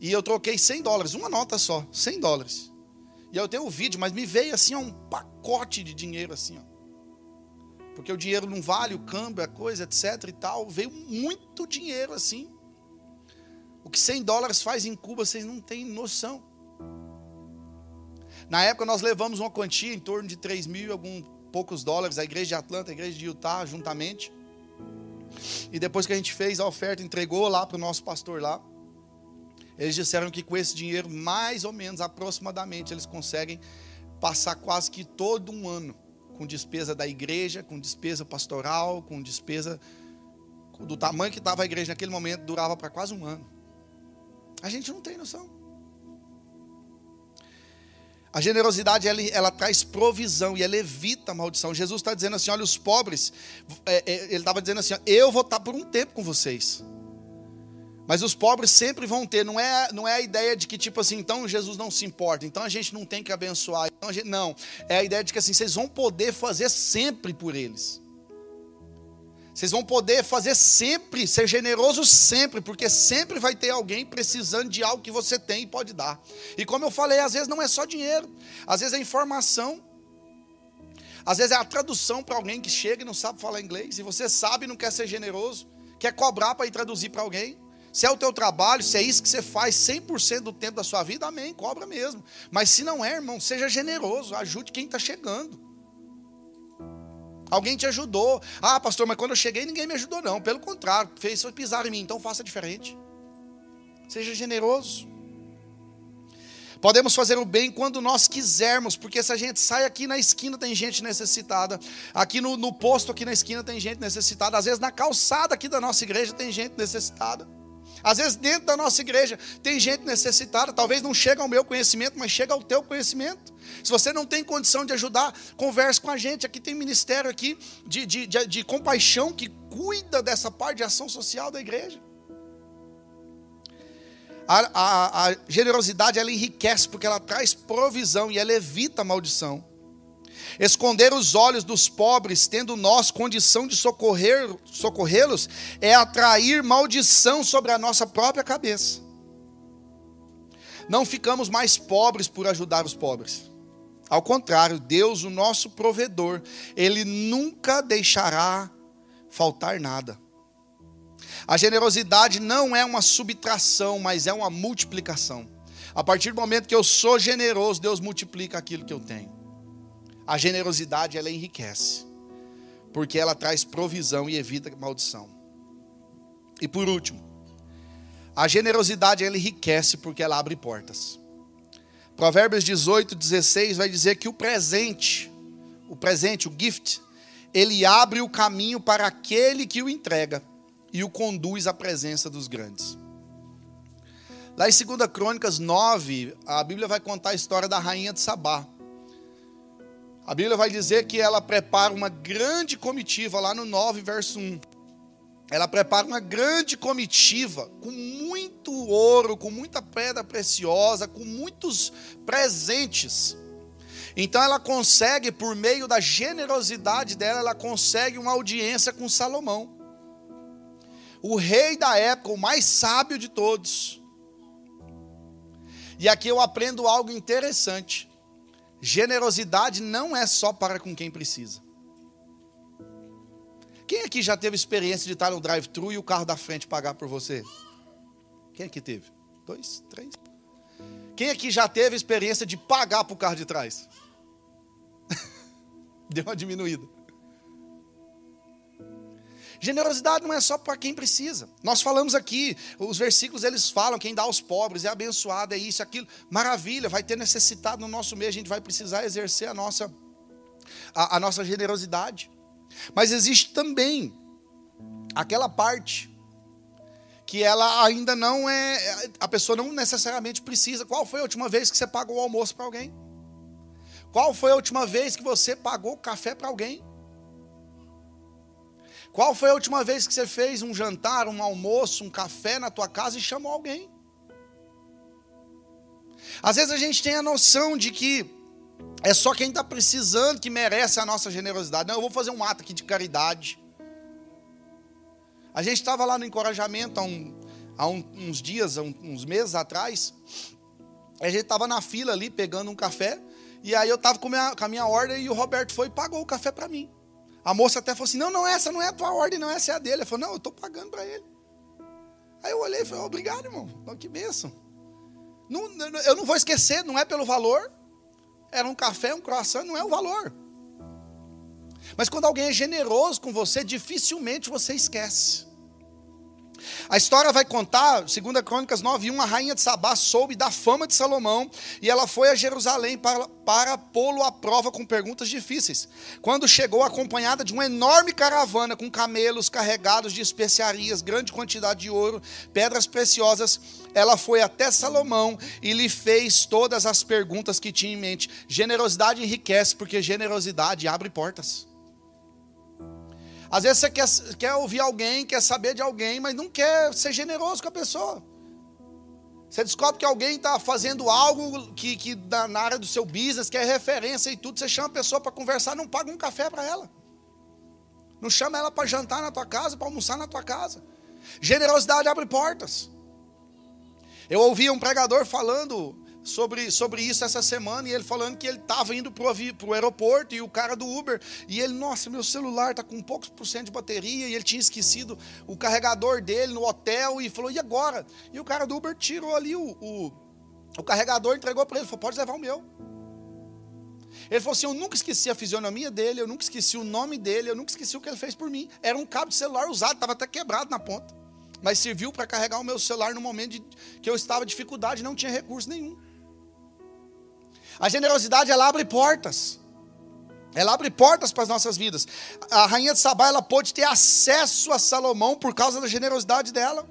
E eu troquei 100 dólares, uma nota só, 100 dólares. E eu tenho o um vídeo, mas me veio assim um pacote de dinheiro assim, ó. Porque o dinheiro não vale, o câmbio, a coisa, etc e tal. Veio muito dinheiro assim. O que 100 dólares faz em Cuba, vocês não têm noção. Na época nós levamos uma quantia em torno de 3 mil e alguns poucos dólares, a igreja de Atlanta, a igreja de Utah, juntamente. E depois que a gente fez a oferta, entregou lá para o nosso pastor lá. Eles disseram que com esse dinheiro, mais ou menos, aproximadamente, eles conseguem passar quase que todo um ano com despesa da igreja, com despesa pastoral, com despesa do tamanho que estava a igreja naquele momento, durava para quase um ano. A gente não tem noção. A generosidade ela, ela, traz provisão e ela evita a maldição. Jesus está dizendo assim: olha, os pobres, é, é, ele estava dizendo assim: eu vou estar por um tempo com vocês. Mas os pobres sempre vão ter, não é, não é a ideia de que, tipo assim, então Jesus não se importa, então a gente não tem que abençoar. Então gente, não, é a ideia de que assim, vocês vão poder fazer sempre por eles. Vocês vão poder fazer sempre, ser generoso sempre, porque sempre vai ter alguém precisando de algo que você tem e pode dar. E como eu falei, às vezes não é só dinheiro, às vezes é informação, às vezes é a tradução para alguém que chega e não sabe falar inglês, e você sabe e não quer ser generoso, quer cobrar para ir traduzir para alguém. Se é o teu trabalho, se é isso que você faz 100% do tempo da sua vida, amém, cobra mesmo. Mas se não é, irmão, seja generoso, ajude quem está chegando. Alguém te ajudou. Ah, pastor, mas quando eu cheguei ninguém me ajudou, não. Pelo contrário, fez pisar em mim, então faça diferente. Seja generoso. Podemos fazer o bem quando nós quisermos, porque se a gente sai aqui na esquina tem gente necessitada, aqui no, no posto aqui na esquina tem gente necessitada, às vezes na calçada aqui da nossa igreja tem gente necessitada. Às vezes, dentro da nossa igreja, tem gente necessitada. Talvez não chegue ao meu conhecimento, mas chega ao teu conhecimento. Se você não tem condição de ajudar, converse com a gente. Aqui tem ministério aqui de, de, de, de compaixão que cuida dessa parte de ação social da igreja. A, a, a generosidade ela enriquece porque ela traz provisão e ela evita a maldição. Esconder os olhos dos pobres, tendo nós condição de socorrer, socorrê-los, é atrair maldição sobre a nossa própria cabeça. Não ficamos mais pobres por ajudar os pobres. Ao contrário, Deus, o nosso provedor, ele nunca deixará faltar nada. A generosidade não é uma subtração, mas é uma multiplicação. A partir do momento que eu sou generoso, Deus multiplica aquilo que eu tenho. A generosidade ela enriquece, porque ela traz provisão e evita maldição. E por último, a generosidade ela enriquece porque ela abre portas. Provérbios 18, 16 vai dizer que o presente, o presente, o gift, ele abre o caminho para aquele que o entrega e o conduz à presença dos grandes. Lá em 2 Crônicas 9, a Bíblia vai contar a história da rainha de Sabá. A Bíblia vai dizer que ela prepara uma grande comitiva, lá no 9, verso 1. Ela prepara uma grande comitiva, com muito ouro, com muita pedra preciosa, com muitos presentes. Então ela consegue, por meio da generosidade dela, ela consegue uma audiência com Salomão o rei da época, o mais sábio de todos. E aqui eu aprendo algo interessante. Generosidade não é só para com quem precisa. Quem aqui já teve experiência de estar no drive-thru e o carro da frente pagar por você? Quem aqui teve? Dois, três? Quem aqui já teve experiência de pagar para o carro de trás? Deu uma diminuída. Generosidade não é só para quem precisa. Nós falamos aqui, os versículos eles falam, quem dá aos pobres é abençoado, é isso, aquilo. Maravilha, vai ter necessitado no nosso meio, a gente vai precisar exercer a nossa, a, a nossa generosidade. Mas existe também aquela parte que ela ainda não é, a pessoa não necessariamente precisa. Qual foi a última vez que você pagou o almoço para alguém? Qual foi a última vez que você pagou café para alguém? Qual foi a última vez que você fez um jantar, um almoço, um café na tua casa e chamou alguém? Às vezes a gente tem a noção de que é só quem está precisando que merece a nossa generosidade. Não, eu vou fazer um ato aqui de caridade. A gente estava lá no encorajamento há, um, há um, uns dias, há uns meses atrás. A gente estava na fila ali pegando um café. E aí eu estava com, com a minha ordem e o Roberto foi e pagou o café para mim. A moça até falou assim: não, não, essa não é a tua ordem, não, essa é a dele. Ele falou: não, eu estou pagando para ele. Aí eu olhei e falei: obrigado, irmão, que bênção. Não, eu não vou esquecer, não é pelo valor. Era um café, um croissant, não é o valor. Mas quando alguém é generoso com você, dificilmente você esquece. A história vai contar, 2 Crônicas 9:1, a rainha de Sabá soube da fama de Salomão e ela foi a Jerusalém para, para pô-lo à prova com perguntas difíceis. Quando chegou acompanhada de uma enorme caravana com camelos carregados de especiarias, grande quantidade de ouro, pedras preciosas, ela foi até Salomão e lhe fez todas as perguntas que tinha em mente. Generosidade enriquece, porque generosidade abre portas. Às vezes você quer, quer ouvir alguém, quer saber de alguém, mas não quer ser generoso com a pessoa. Você descobre que alguém está fazendo algo que, que na área do seu business, que é referência e tudo, você chama a pessoa para conversar, não paga um café para ela. Não chama ela para jantar na tua casa, para almoçar na tua casa. Generosidade abre portas. Eu ouvi um pregador falando sobre, sobre isso essa semana, e ele falando que ele estava indo para o aeroporto, e o cara do Uber, e ele, nossa, meu celular está com poucos por cento de bateria, e ele tinha esquecido o carregador dele no hotel, e falou, e agora? E o cara do Uber tirou ali o, o, o carregador, entregou para ele, falou, pode levar o meu. Ele falou assim: Eu nunca esqueci a fisionomia dele, eu nunca esqueci o nome dele, eu nunca esqueci o que ele fez por mim. Era um cabo de celular usado, estava até quebrado na ponta. Mas serviu para carregar o meu celular no momento de, que eu estava em dificuldade, não tinha recurso nenhum. A generosidade ela abre portas. Ela abre portas para as nossas vidas. A rainha de Sabá ela pôde ter acesso a Salomão por causa da generosidade dela.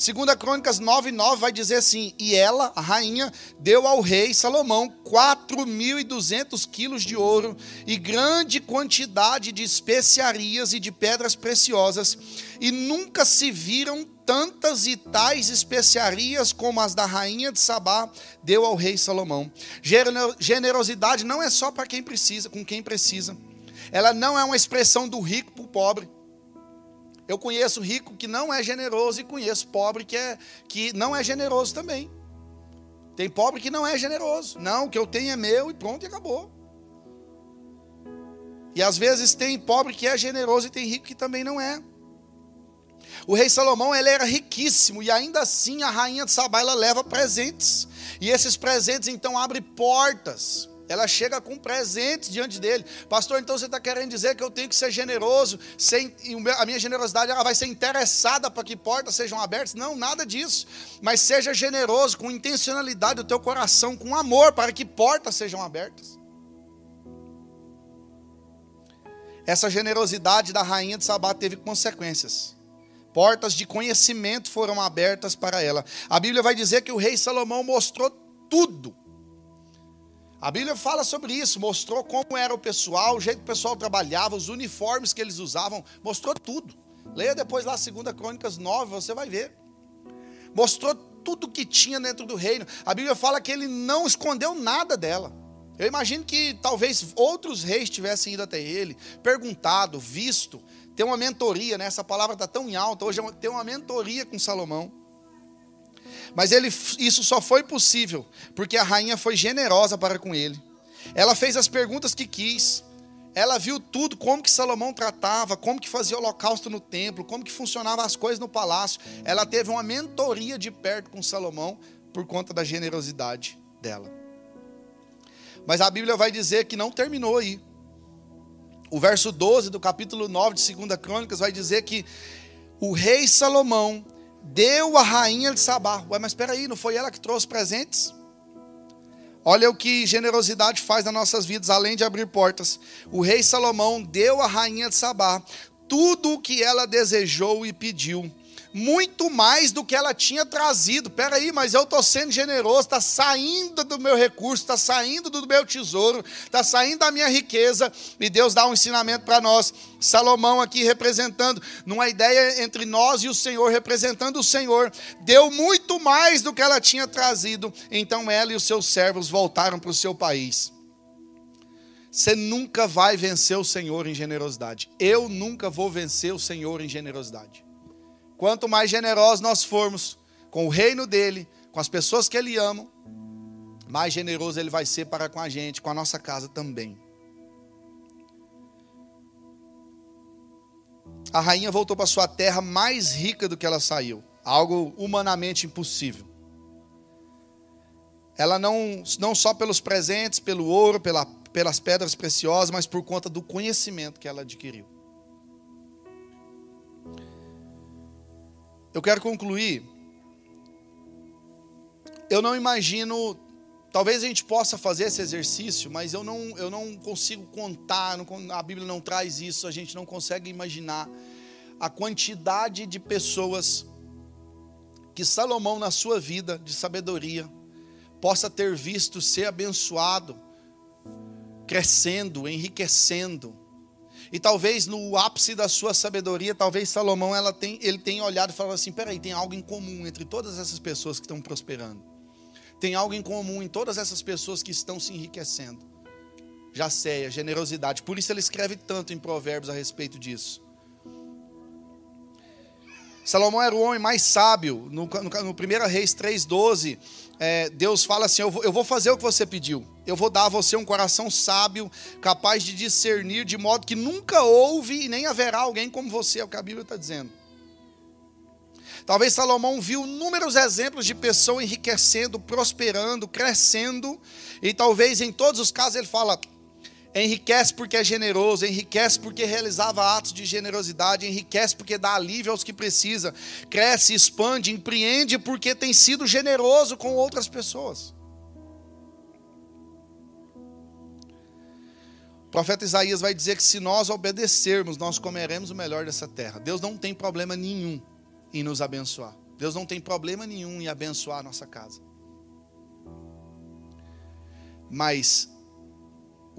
Segunda Crônicas 9, 9 vai dizer assim: E ela, a rainha, deu ao rei Salomão 4.200 quilos de ouro e grande quantidade de especiarias e de pedras preciosas, e nunca se viram tantas e tais especiarias como as da rainha de Sabá deu ao rei Salomão. Generosidade não é só para quem precisa, com quem precisa. Ela não é uma expressão do rico para o pobre. Eu conheço rico que não é generoso e conheço pobre que, é, que não é generoso também. Tem pobre que não é generoso. Não, o que eu tenho é meu e pronto e acabou. E às vezes tem pobre que é generoso e tem rico que também não é. O rei Salomão ele era riquíssimo e ainda assim a rainha de Sabá ela leva presentes. E esses presentes então abrem portas. Ela chega com presentes diante dele. Pastor, então você está querendo dizer que eu tenho que ser generoso, sem, a minha generosidade ela vai ser interessada para que portas sejam abertas? Não, nada disso. Mas seja generoso, com intencionalidade do teu coração, com amor, para que portas sejam abertas. Essa generosidade da rainha de Sabá teve consequências. Portas de conhecimento foram abertas para ela. A Bíblia vai dizer que o rei Salomão mostrou tudo. A Bíblia fala sobre isso, mostrou como era o pessoal, o jeito que o pessoal trabalhava, os uniformes que eles usavam, mostrou tudo. Leia depois lá 2 Crônicas 9, você vai ver. Mostrou tudo que tinha dentro do reino. A Bíblia fala que ele não escondeu nada dela. Eu imagino que talvez outros reis tivessem ido até ele, perguntado, visto, ter uma mentoria, né? Essa palavra está tão em alta, hoje é ter uma mentoria com Salomão. Mas ele, isso só foi possível porque a rainha foi generosa para com ele. Ela fez as perguntas que quis. Ela viu tudo, como que Salomão tratava, como que fazia holocausto no templo, como que funcionavam as coisas no palácio. Ela teve uma mentoria de perto com Salomão por conta da generosidade dela. Mas a Bíblia vai dizer que não terminou aí. O verso 12 do capítulo 9 de 2 Crônicas vai dizer que o rei Salomão deu a rainha de Sabá. Ué, mas espera aí, não foi ela que trouxe presentes? Olha o que generosidade faz nas nossas vidas, além de abrir portas. O rei Salomão deu à rainha de Sabá tudo o que ela desejou e pediu muito mais do que ela tinha trazido. Peraí, mas eu estou sendo generoso, está saindo do meu recurso, está saindo do meu tesouro, está saindo da minha riqueza, e Deus dá um ensinamento para nós. Salomão aqui representando, numa ideia entre nós e o Senhor, representando o Senhor, deu muito mais do que ela tinha trazido. Então ela e os seus servos voltaram para o seu país. Você nunca vai vencer o Senhor em generosidade. Eu nunca vou vencer o Senhor em generosidade. Quanto mais generosos nós formos com o reino dele, com as pessoas que ele ama, mais generoso ele vai ser para com a gente, com a nossa casa também. A rainha voltou para sua terra mais rica do que ela saiu, algo humanamente impossível. Ela não, não só pelos presentes, pelo ouro, pela, pelas pedras preciosas, mas por conta do conhecimento que ela adquiriu. Eu quero concluir. Eu não imagino, talvez a gente possa fazer esse exercício, mas eu não, eu não consigo contar, não, a Bíblia não traz isso, a gente não consegue imaginar a quantidade de pessoas que Salomão, na sua vida de sabedoria, possa ter visto ser abençoado, crescendo, enriquecendo, e talvez no ápice da sua sabedoria, talvez Salomão ela tem, ele tenha olhado e falado assim: peraí, tem algo em comum entre todas essas pessoas que estão prosperando. Tem algo em comum em todas essas pessoas que estão se enriquecendo. Já sei, a generosidade. Por isso ele escreve tanto em Provérbios a respeito disso. Salomão era o homem mais sábio. No, no, no 1 Reis 3,12, é, Deus fala assim: eu vou, eu vou fazer o que você pediu. Eu vou dar a você um coração sábio, capaz de discernir, de modo que nunca houve e nem haverá alguém como você, é o que a Bíblia está dizendo. Talvez Salomão viu inúmeros exemplos de pessoas enriquecendo, prosperando, crescendo, e talvez em todos os casos ele fala: Enriquece porque é generoso, enriquece porque realizava atos de generosidade, enriquece porque dá alívio aos que precisa, cresce, expande, empreende porque tem sido generoso com outras pessoas. O profeta Isaías vai dizer que se nós obedecermos, nós comeremos o melhor dessa terra. Deus não tem problema nenhum em nos abençoar. Deus não tem problema nenhum em abençoar a nossa casa. Mas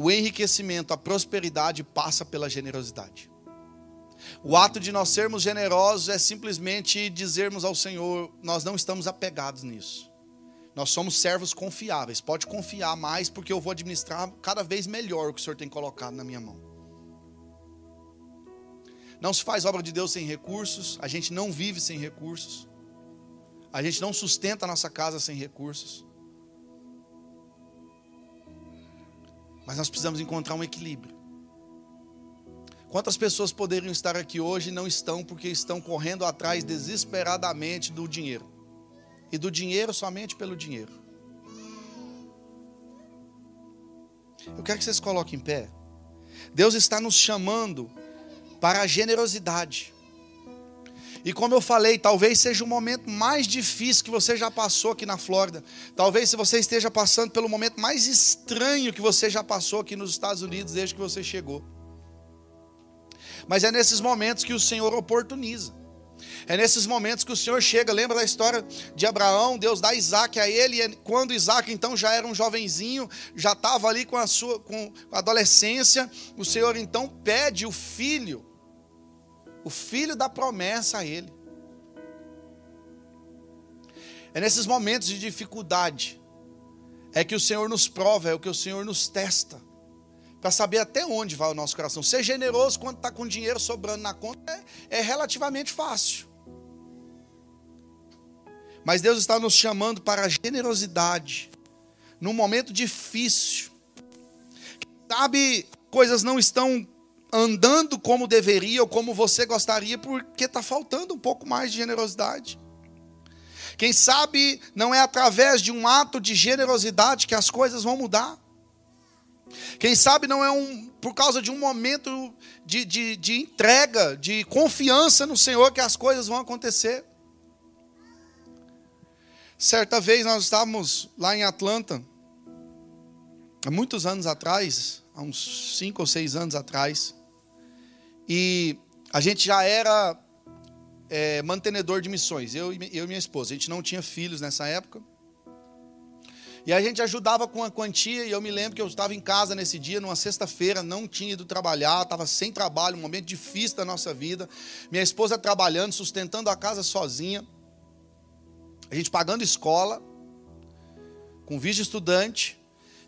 o enriquecimento, a prosperidade passa pela generosidade. O ato de nós sermos generosos é simplesmente dizermos ao Senhor: nós não estamos apegados nisso. Nós somos servos confiáveis. Pode confiar mais, porque eu vou administrar cada vez melhor o que o Senhor tem colocado na minha mão. Não se faz obra de Deus sem recursos, a gente não vive sem recursos, a gente não sustenta a nossa casa sem recursos. Mas nós precisamos encontrar um equilíbrio. Quantas pessoas poderiam estar aqui hoje e não estão porque estão correndo atrás desesperadamente do dinheiro? E do dinheiro somente pelo dinheiro. Eu quero que vocês coloquem em pé. Deus está nos chamando para a generosidade. E como eu falei, talvez seja o momento mais difícil que você já passou aqui na Flórida. Talvez se você esteja passando pelo momento mais estranho que você já passou aqui nos Estados Unidos desde que você chegou. Mas é nesses momentos que o Senhor oportuniza. É nesses momentos que o Senhor chega. Lembra da história de Abraão? Deus dá Isaac a ele. E quando Isaac então já era um jovenzinho, já estava ali com a sua com a adolescência, o Senhor então pede o filho o filho da promessa a ele. É nesses momentos de dificuldade é que o Senhor nos prova, é o que o Senhor nos testa, para saber até onde vai o nosso coração. Ser generoso quando está com dinheiro sobrando na conta é, é relativamente fácil. Mas Deus está nos chamando para a generosidade, num momento difícil. Sabe, coisas não estão andando como deveria ou como você gostaria, porque está faltando um pouco mais de generosidade. Quem sabe não é através de um ato de generosidade que as coisas vão mudar. Quem sabe não é um, por causa de um momento de, de, de entrega, de confiança no Senhor que as coisas vão acontecer. Certa vez nós estávamos lá em Atlanta, há muitos anos atrás, há uns cinco ou seis anos atrás, e a gente já era é, mantenedor de missões, eu, eu e minha esposa. A gente não tinha filhos nessa época. E a gente ajudava com a quantia, e eu me lembro que eu estava em casa nesse dia, numa sexta-feira, não tinha ido trabalhar, estava sem trabalho, um momento difícil da nossa vida. Minha esposa trabalhando, sustentando a casa sozinha. A gente pagando escola, com vídeo estudante.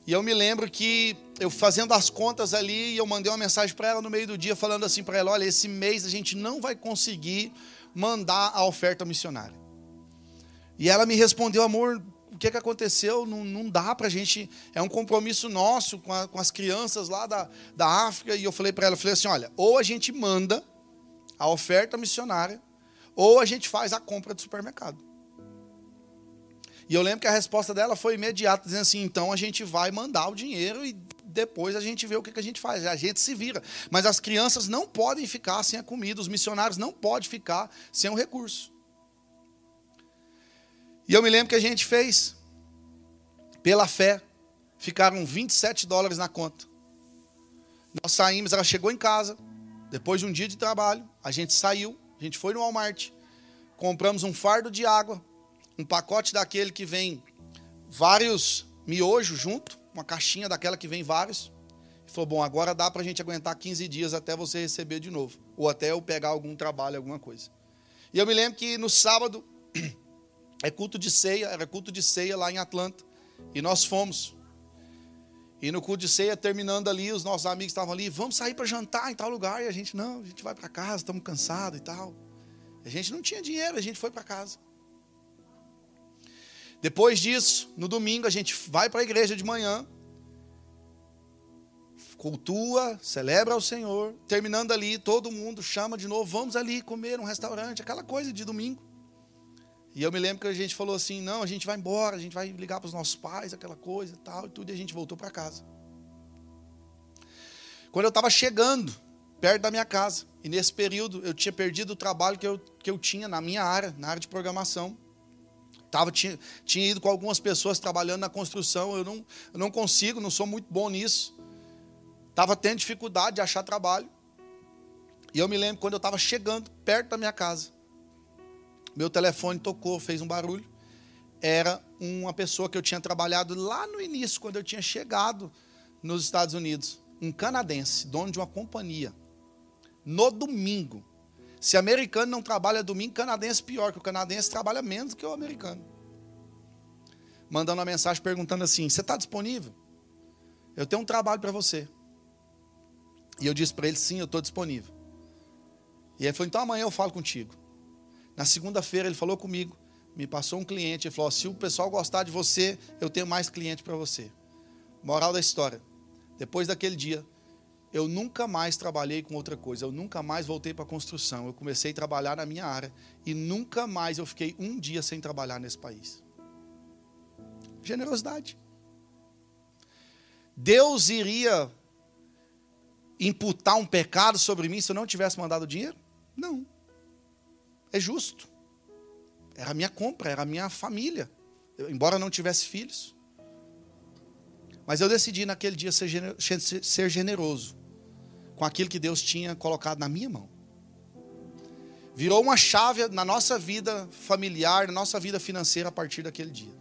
E eu me lembro que eu fazendo as contas ali, eu mandei uma mensagem para ela no meio do dia, falando assim para ela: olha, esse mês a gente não vai conseguir mandar a oferta missionária. E ela me respondeu: amor, o que, que aconteceu? Não, não dá para a gente, é um compromisso nosso com, a, com as crianças lá da, da África. E eu falei para ela: falei assim, olha, ou a gente manda a oferta missionária, ou a gente faz a compra do supermercado. E eu lembro que a resposta dela foi imediata, dizendo assim: então a gente vai mandar o dinheiro e depois a gente vê o que a gente faz, a gente se vira. Mas as crianças não podem ficar sem a comida, os missionários não podem ficar sem o recurso. E eu me lembro que a gente fez, pela fé, ficaram 27 dólares na conta. Nós saímos, ela chegou em casa, depois de um dia de trabalho, a gente saiu, a gente foi no Walmart, compramos um fardo de água um pacote daquele que vem vários miojos junto, uma caixinha daquela que vem vários. E falou: Bom, agora dá para a gente aguentar 15 dias até você receber de novo, ou até eu pegar algum trabalho, alguma coisa. E eu me lembro que no sábado é culto de ceia, era culto de ceia lá em Atlanta, e nós fomos. E no culto de ceia, terminando ali, os nossos amigos estavam ali, vamos sair para jantar em tal lugar. E a gente, não, a gente vai para casa, estamos cansados e tal. A gente não tinha dinheiro, a gente foi para casa. Depois disso, no domingo, a gente vai para a igreja de manhã, cultua, celebra ao Senhor. Terminando ali, todo mundo chama de novo, vamos ali comer um restaurante, aquela coisa de domingo. E eu me lembro que a gente falou assim: não, a gente vai embora, a gente vai ligar para os nossos pais, aquela coisa e tal, e tudo, e a gente voltou para casa. Quando eu estava chegando perto da minha casa, e nesse período eu tinha perdido o trabalho que eu, que eu tinha na minha área, na área de programação. Tava, tinha, tinha ido com algumas pessoas trabalhando na construção, eu não, eu não consigo, não sou muito bom nisso. Estava tendo dificuldade de achar trabalho. E eu me lembro quando eu estava chegando perto da minha casa, meu telefone tocou, fez um barulho. Era uma pessoa que eu tinha trabalhado lá no início, quando eu tinha chegado nos Estados Unidos. Um canadense, dono de uma companhia no domingo. Se americano não trabalha domingo, canadense pior, que o canadense trabalha menos que o americano. Mandando uma mensagem perguntando assim: Você está disponível? Eu tenho um trabalho para você. E eu disse para ele: Sim, eu estou disponível. E ele falou: Então amanhã eu falo contigo. Na segunda-feira ele falou comigo, me passou um cliente. Ele falou: Se o pessoal gostar de você, eu tenho mais cliente para você. Moral da história: Depois daquele dia, eu nunca mais trabalhei com outra coisa, eu nunca mais voltei para a construção. Eu comecei a trabalhar na minha área e nunca mais eu fiquei um dia sem trabalhar nesse país. Generosidade. Deus iria imputar um pecado sobre mim se eu não tivesse mandado dinheiro? Não. É justo. Era a minha compra, era a minha família. Eu, embora não tivesse filhos. Mas eu decidi naquele dia ser generoso com aquilo que Deus tinha colocado na minha mão. Virou uma chave na nossa vida familiar, na nossa vida financeira a partir daquele dia.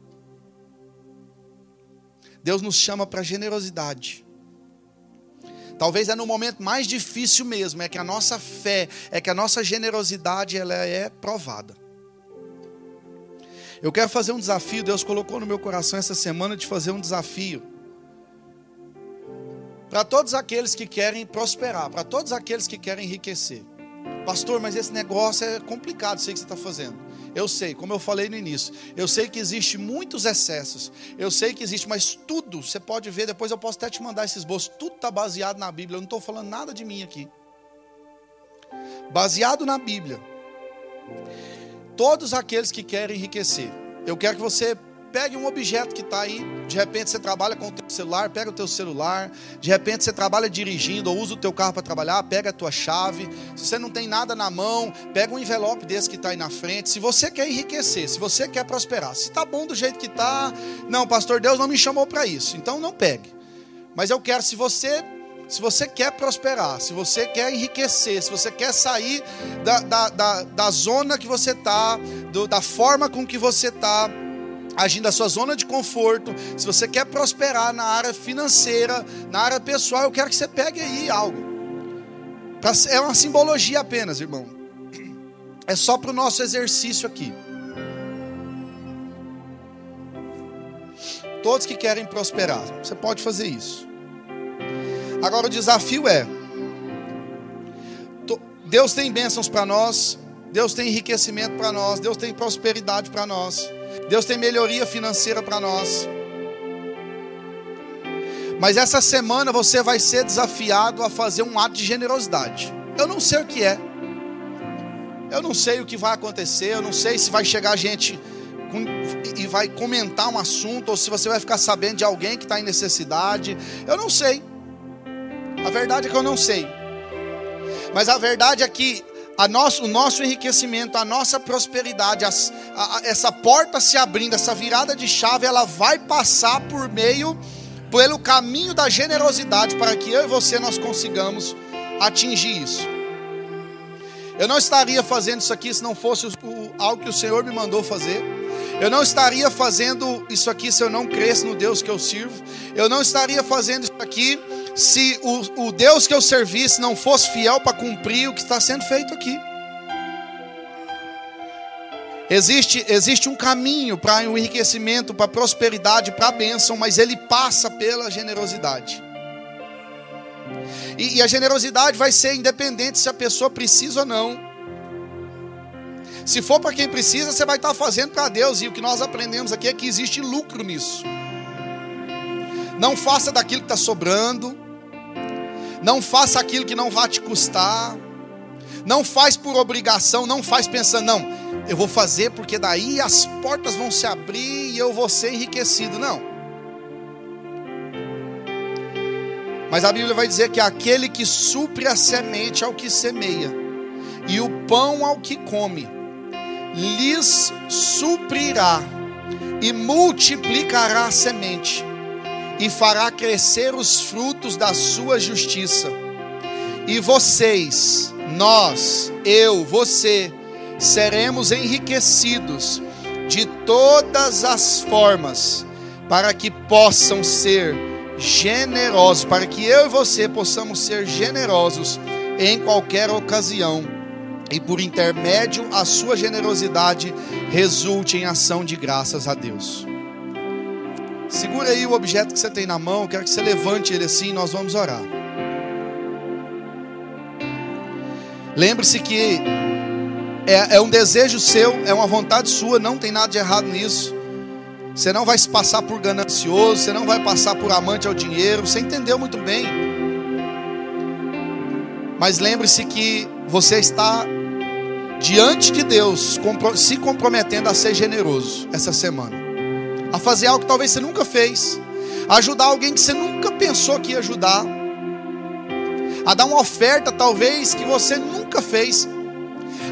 Deus nos chama para generosidade. Talvez é no momento mais difícil mesmo, é que a nossa fé, é que a nossa generosidade ela é provada. Eu quero fazer um desafio, Deus colocou no meu coração essa semana de fazer um desafio para todos aqueles que querem prosperar, para todos aqueles que querem enriquecer. Pastor, mas esse negócio é complicado, sei que você está fazendo. Eu sei, como eu falei no início, eu sei que existe muitos excessos. Eu sei que existe, mas tudo, você pode ver, depois eu posso até te mandar esses bolsos, tudo está baseado na Bíblia. Eu não estou falando nada de mim aqui. Baseado na Bíblia. Todos aqueles que querem enriquecer. Eu quero que você Pegue um objeto que está aí, de repente você trabalha com o teu celular, pega o teu celular, de repente você trabalha dirigindo ou usa o teu carro para trabalhar, pega a tua chave. Se você não tem nada na mão, pega um envelope desse que está aí na frente. Se você quer enriquecer, se você quer prosperar, se está bom do jeito que está, não, pastor, Deus não me chamou para isso, então não pegue. Mas eu quero, se você se você quer prosperar, se você quer enriquecer, se você quer sair da, da, da, da zona que você está, da forma com que você está, agindo da sua zona de conforto, se você quer prosperar na área financeira, na área pessoal, eu quero que você pegue aí algo. É uma simbologia apenas, irmão. É só para o nosso exercício aqui. Todos que querem prosperar, você pode fazer isso. Agora o desafio é: Deus tem bênçãos para nós, Deus tem enriquecimento para nós, Deus tem prosperidade para nós. Deus tem melhoria financeira para nós. Mas essa semana você vai ser desafiado a fazer um ato de generosidade. Eu não sei o que é. Eu não sei o que vai acontecer. Eu não sei se vai chegar gente e vai comentar um assunto ou se você vai ficar sabendo de alguém que está em necessidade. Eu não sei. A verdade é que eu não sei. Mas a verdade é que nosso, o nosso enriquecimento, a nossa prosperidade, as, a, a, essa porta se abrindo, essa virada de chave, ela vai passar por meio, pelo caminho da generosidade, para que eu e você nós consigamos atingir isso. Eu não estaria fazendo isso aqui se não fosse o, o, algo que o Senhor me mandou fazer. Eu não estaria fazendo isso aqui se eu não cresce no Deus que eu sirvo. Eu não estaria fazendo isso aqui se o, o Deus que eu servisse não fosse fiel para cumprir o que está sendo feito aqui. Existe, existe um caminho para o enriquecimento, para a prosperidade, para a bênção, mas ele passa pela generosidade. E, e a generosidade vai ser independente se a pessoa precisa ou não. Se for para quem precisa, você vai estar fazendo para Deus. E o que nós aprendemos aqui é que existe lucro nisso. Não faça daquilo que está sobrando. Não faça aquilo que não vai te custar. Não faz por obrigação, não faz pensando, não, eu vou fazer porque daí as portas vão se abrir e eu vou ser enriquecido. Não. Mas a Bíblia vai dizer que aquele que supre a semente ao que semeia, e o pão ao que come, lhes suprirá e multiplicará a semente e fará crescer os frutos da sua justiça. E vocês, nós, eu, você, seremos enriquecidos de todas as formas, para que possam ser generosos, para que eu e você possamos ser generosos em qualquer ocasião, e por intermédio a sua generosidade resulte em ação de graças a Deus. Segura aí o objeto que você tem na mão, quero que você levante ele assim, nós vamos orar. Lembre-se que é, é, um desejo seu, é uma vontade sua, não tem nada de errado nisso. Você não vai se passar por ganancioso, você não vai passar por amante ao dinheiro, você entendeu muito bem. Mas lembre-se que você está diante de Deus, se comprometendo a ser generoso essa semana, a fazer algo que talvez você nunca fez, a ajudar alguém que você nunca pensou que ia ajudar, a dar uma oferta talvez que você nunca fez,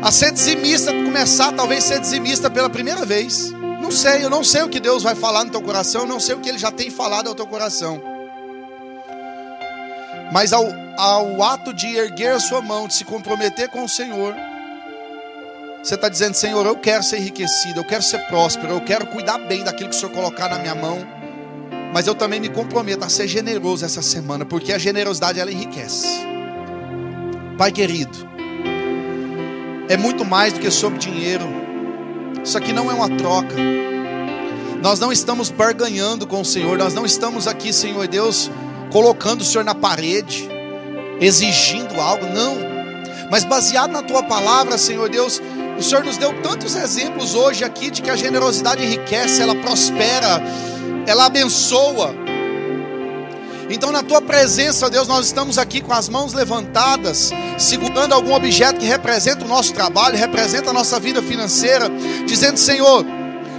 a ser dizimista, começar talvez a ser dizimista pela primeira vez. Não sei, eu não sei o que Deus vai falar no teu coração, eu não sei o que Ele já tem falado ao teu coração. Mas ao, ao ato de erguer a sua mão, de se comprometer com o Senhor, você está dizendo, Senhor, eu quero ser enriquecido, eu quero ser próspero, eu quero cuidar bem daquilo que o Senhor colocar na minha mão. Mas eu também me comprometo a ser generoso essa semana, porque a generosidade ela enriquece. Pai querido, é muito mais do que sobre dinheiro. Isso aqui não é uma troca. Nós não estamos barganhando com o Senhor, nós não estamos aqui, Senhor Deus, colocando o Senhor na parede, exigindo algo, não. Mas baseado na tua palavra, Senhor Deus, o Senhor nos deu tantos exemplos hoje aqui de que a generosidade enriquece, ela prospera, ela abençoa. Então, na tua presença, Deus, nós estamos aqui com as mãos levantadas, segurando algum objeto que representa o nosso trabalho, representa a nossa vida financeira, dizendo: Senhor,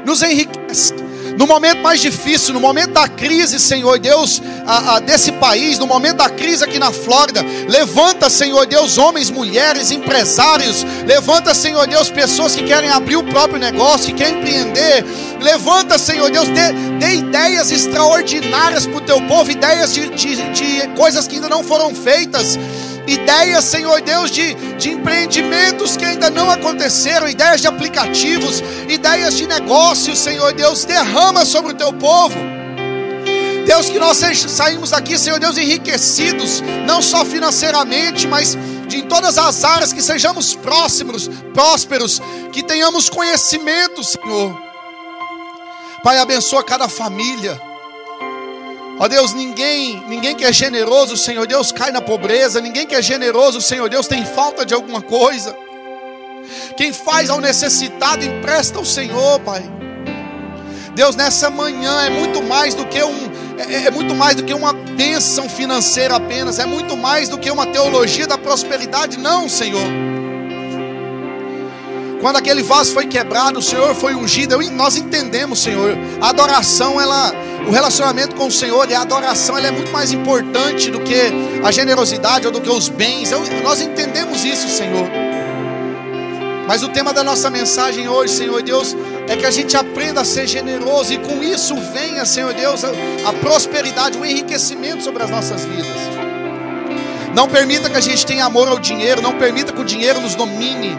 nos enriquece no momento mais difícil, no momento da crise, Senhor Deus, a, a, desse país, no momento da crise aqui na Flórida, levanta, Senhor Deus, homens, mulheres, empresários, levanta, Senhor Deus, pessoas que querem abrir o próprio negócio, que querem empreender, levanta, Senhor Deus, dê, dê ideias extraordinárias para o teu povo, ideias de, de, de coisas que ainda não foram feitas ideias, Senhor Deus, de, de empreendimentos que ainda não aconteceram, ideias de aplicativos, ideias de negócios, Senhor Deus, derrama sobre o teu povo. Deus, que nós saímos aqui, Senhor Deus, enriquecidos, não só financeiramente, mas de, em todas as áreas, que sejamos próximos, prósperos, que tenhamos conhecimento, Senhor. Pai, abençoa cada família. Ó Deus, ninguém, ninguém que é generoso, Senhor Deus, cai na pobreza. Ninguém que é generoso, Senhor Deus, tem falta de alguma coisa. Quem faz ao necessitado empresta ao Senhor, Pai. Deus, nessa manhã é muito mais do que um é, é, muito mais do que uma bênção financeira apenas, é muito mais do que uma teologia da prosperidade, não, Senhor. Quando aquele vaso foi quebrado, o Senhor foi ungido. nós entendemos, Senhor. A adoração, ela, o relacionamento com o Senhor e a adoração, ela é muito mais importante do que a generosidade ou do que os bens. Eu, nós entendemos isso, Senhor. Mas o tema da nossa mensagem hoje, Senhor Deus, é que a gente aprenda a ser generoso e com isso venha, Senhor Deus, a prosperidade, o enriquecimento sobre as nossas vidas. Não permita que a gente tenha amor ao dinheiro, não permita que o dinheiro nos domine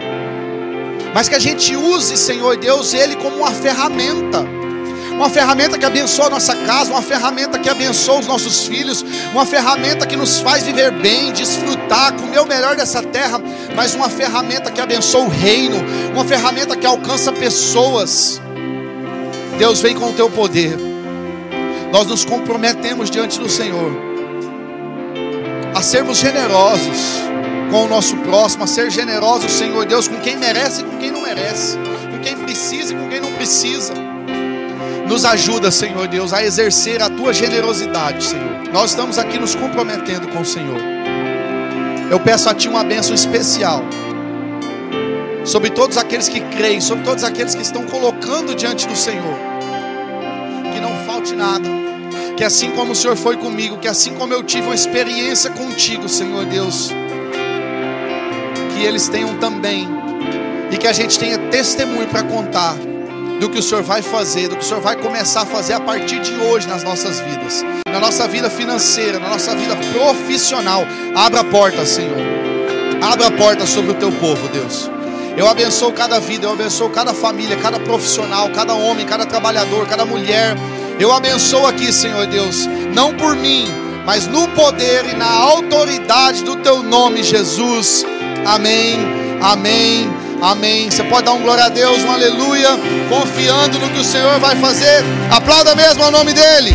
mas que a gente use, Senhor Deus, Ele como uma ferramenta. Uma ferramenta que abençoa a nossa casa, uma ferramenta que abençoa os nossos filhos, uma ferramenta que nos faz viver bem, desfrutar, comer o melhor dessa terra, mas uma ferramenta que abençoa o reino, uma ferramenta que alcança pessoas. Deus vem com o teu poder. Nós nos comprometemos diante do Senhor a sermos generosos com o nosso próximo, a ser generoso, Senhor Deus, com quem merece e com quem não merece, com quem precisa e com quem não precisa. Nos ajuda, Senhor Deus, a exercer a tua generosidade, Senhor. Nós estamos aqui nos comprometendo com o Senhor. Eu peço a Ti uma bênção especial sobre todos aqueles que creem, sobre todos aqueles que estão colocando diante do Senhor. Que não falte nada. Que assim como o Senhor foi comigo, que assim como eu tive uma experiência contigo, Senhor Deus eles tenham também. E que a gente tenha testemunho para contar do que o Senhor vai fazer, do que o Senhor vai começar a fazer a partir de hoje nas nossas vidas, na nossa vida financeira, na nossa vida profissional. Abra a porta, Senhor. Abra a porta sobre o teu povo, Deus. Eu abençoo cada vida, eu abençoo cada família, cada profissional, cada homem, cada trabalhador, cada mulher. Eu abençoo aqui, Senhor Deus, não por mim, mas no poder e na autoridade do teu nome, Jesus. Amém, amém, amém. Você pode dar um glória a Deus, um aleluia, confiando no que o Senhor vai fazer. Aplauda mesmo ao nome dEle.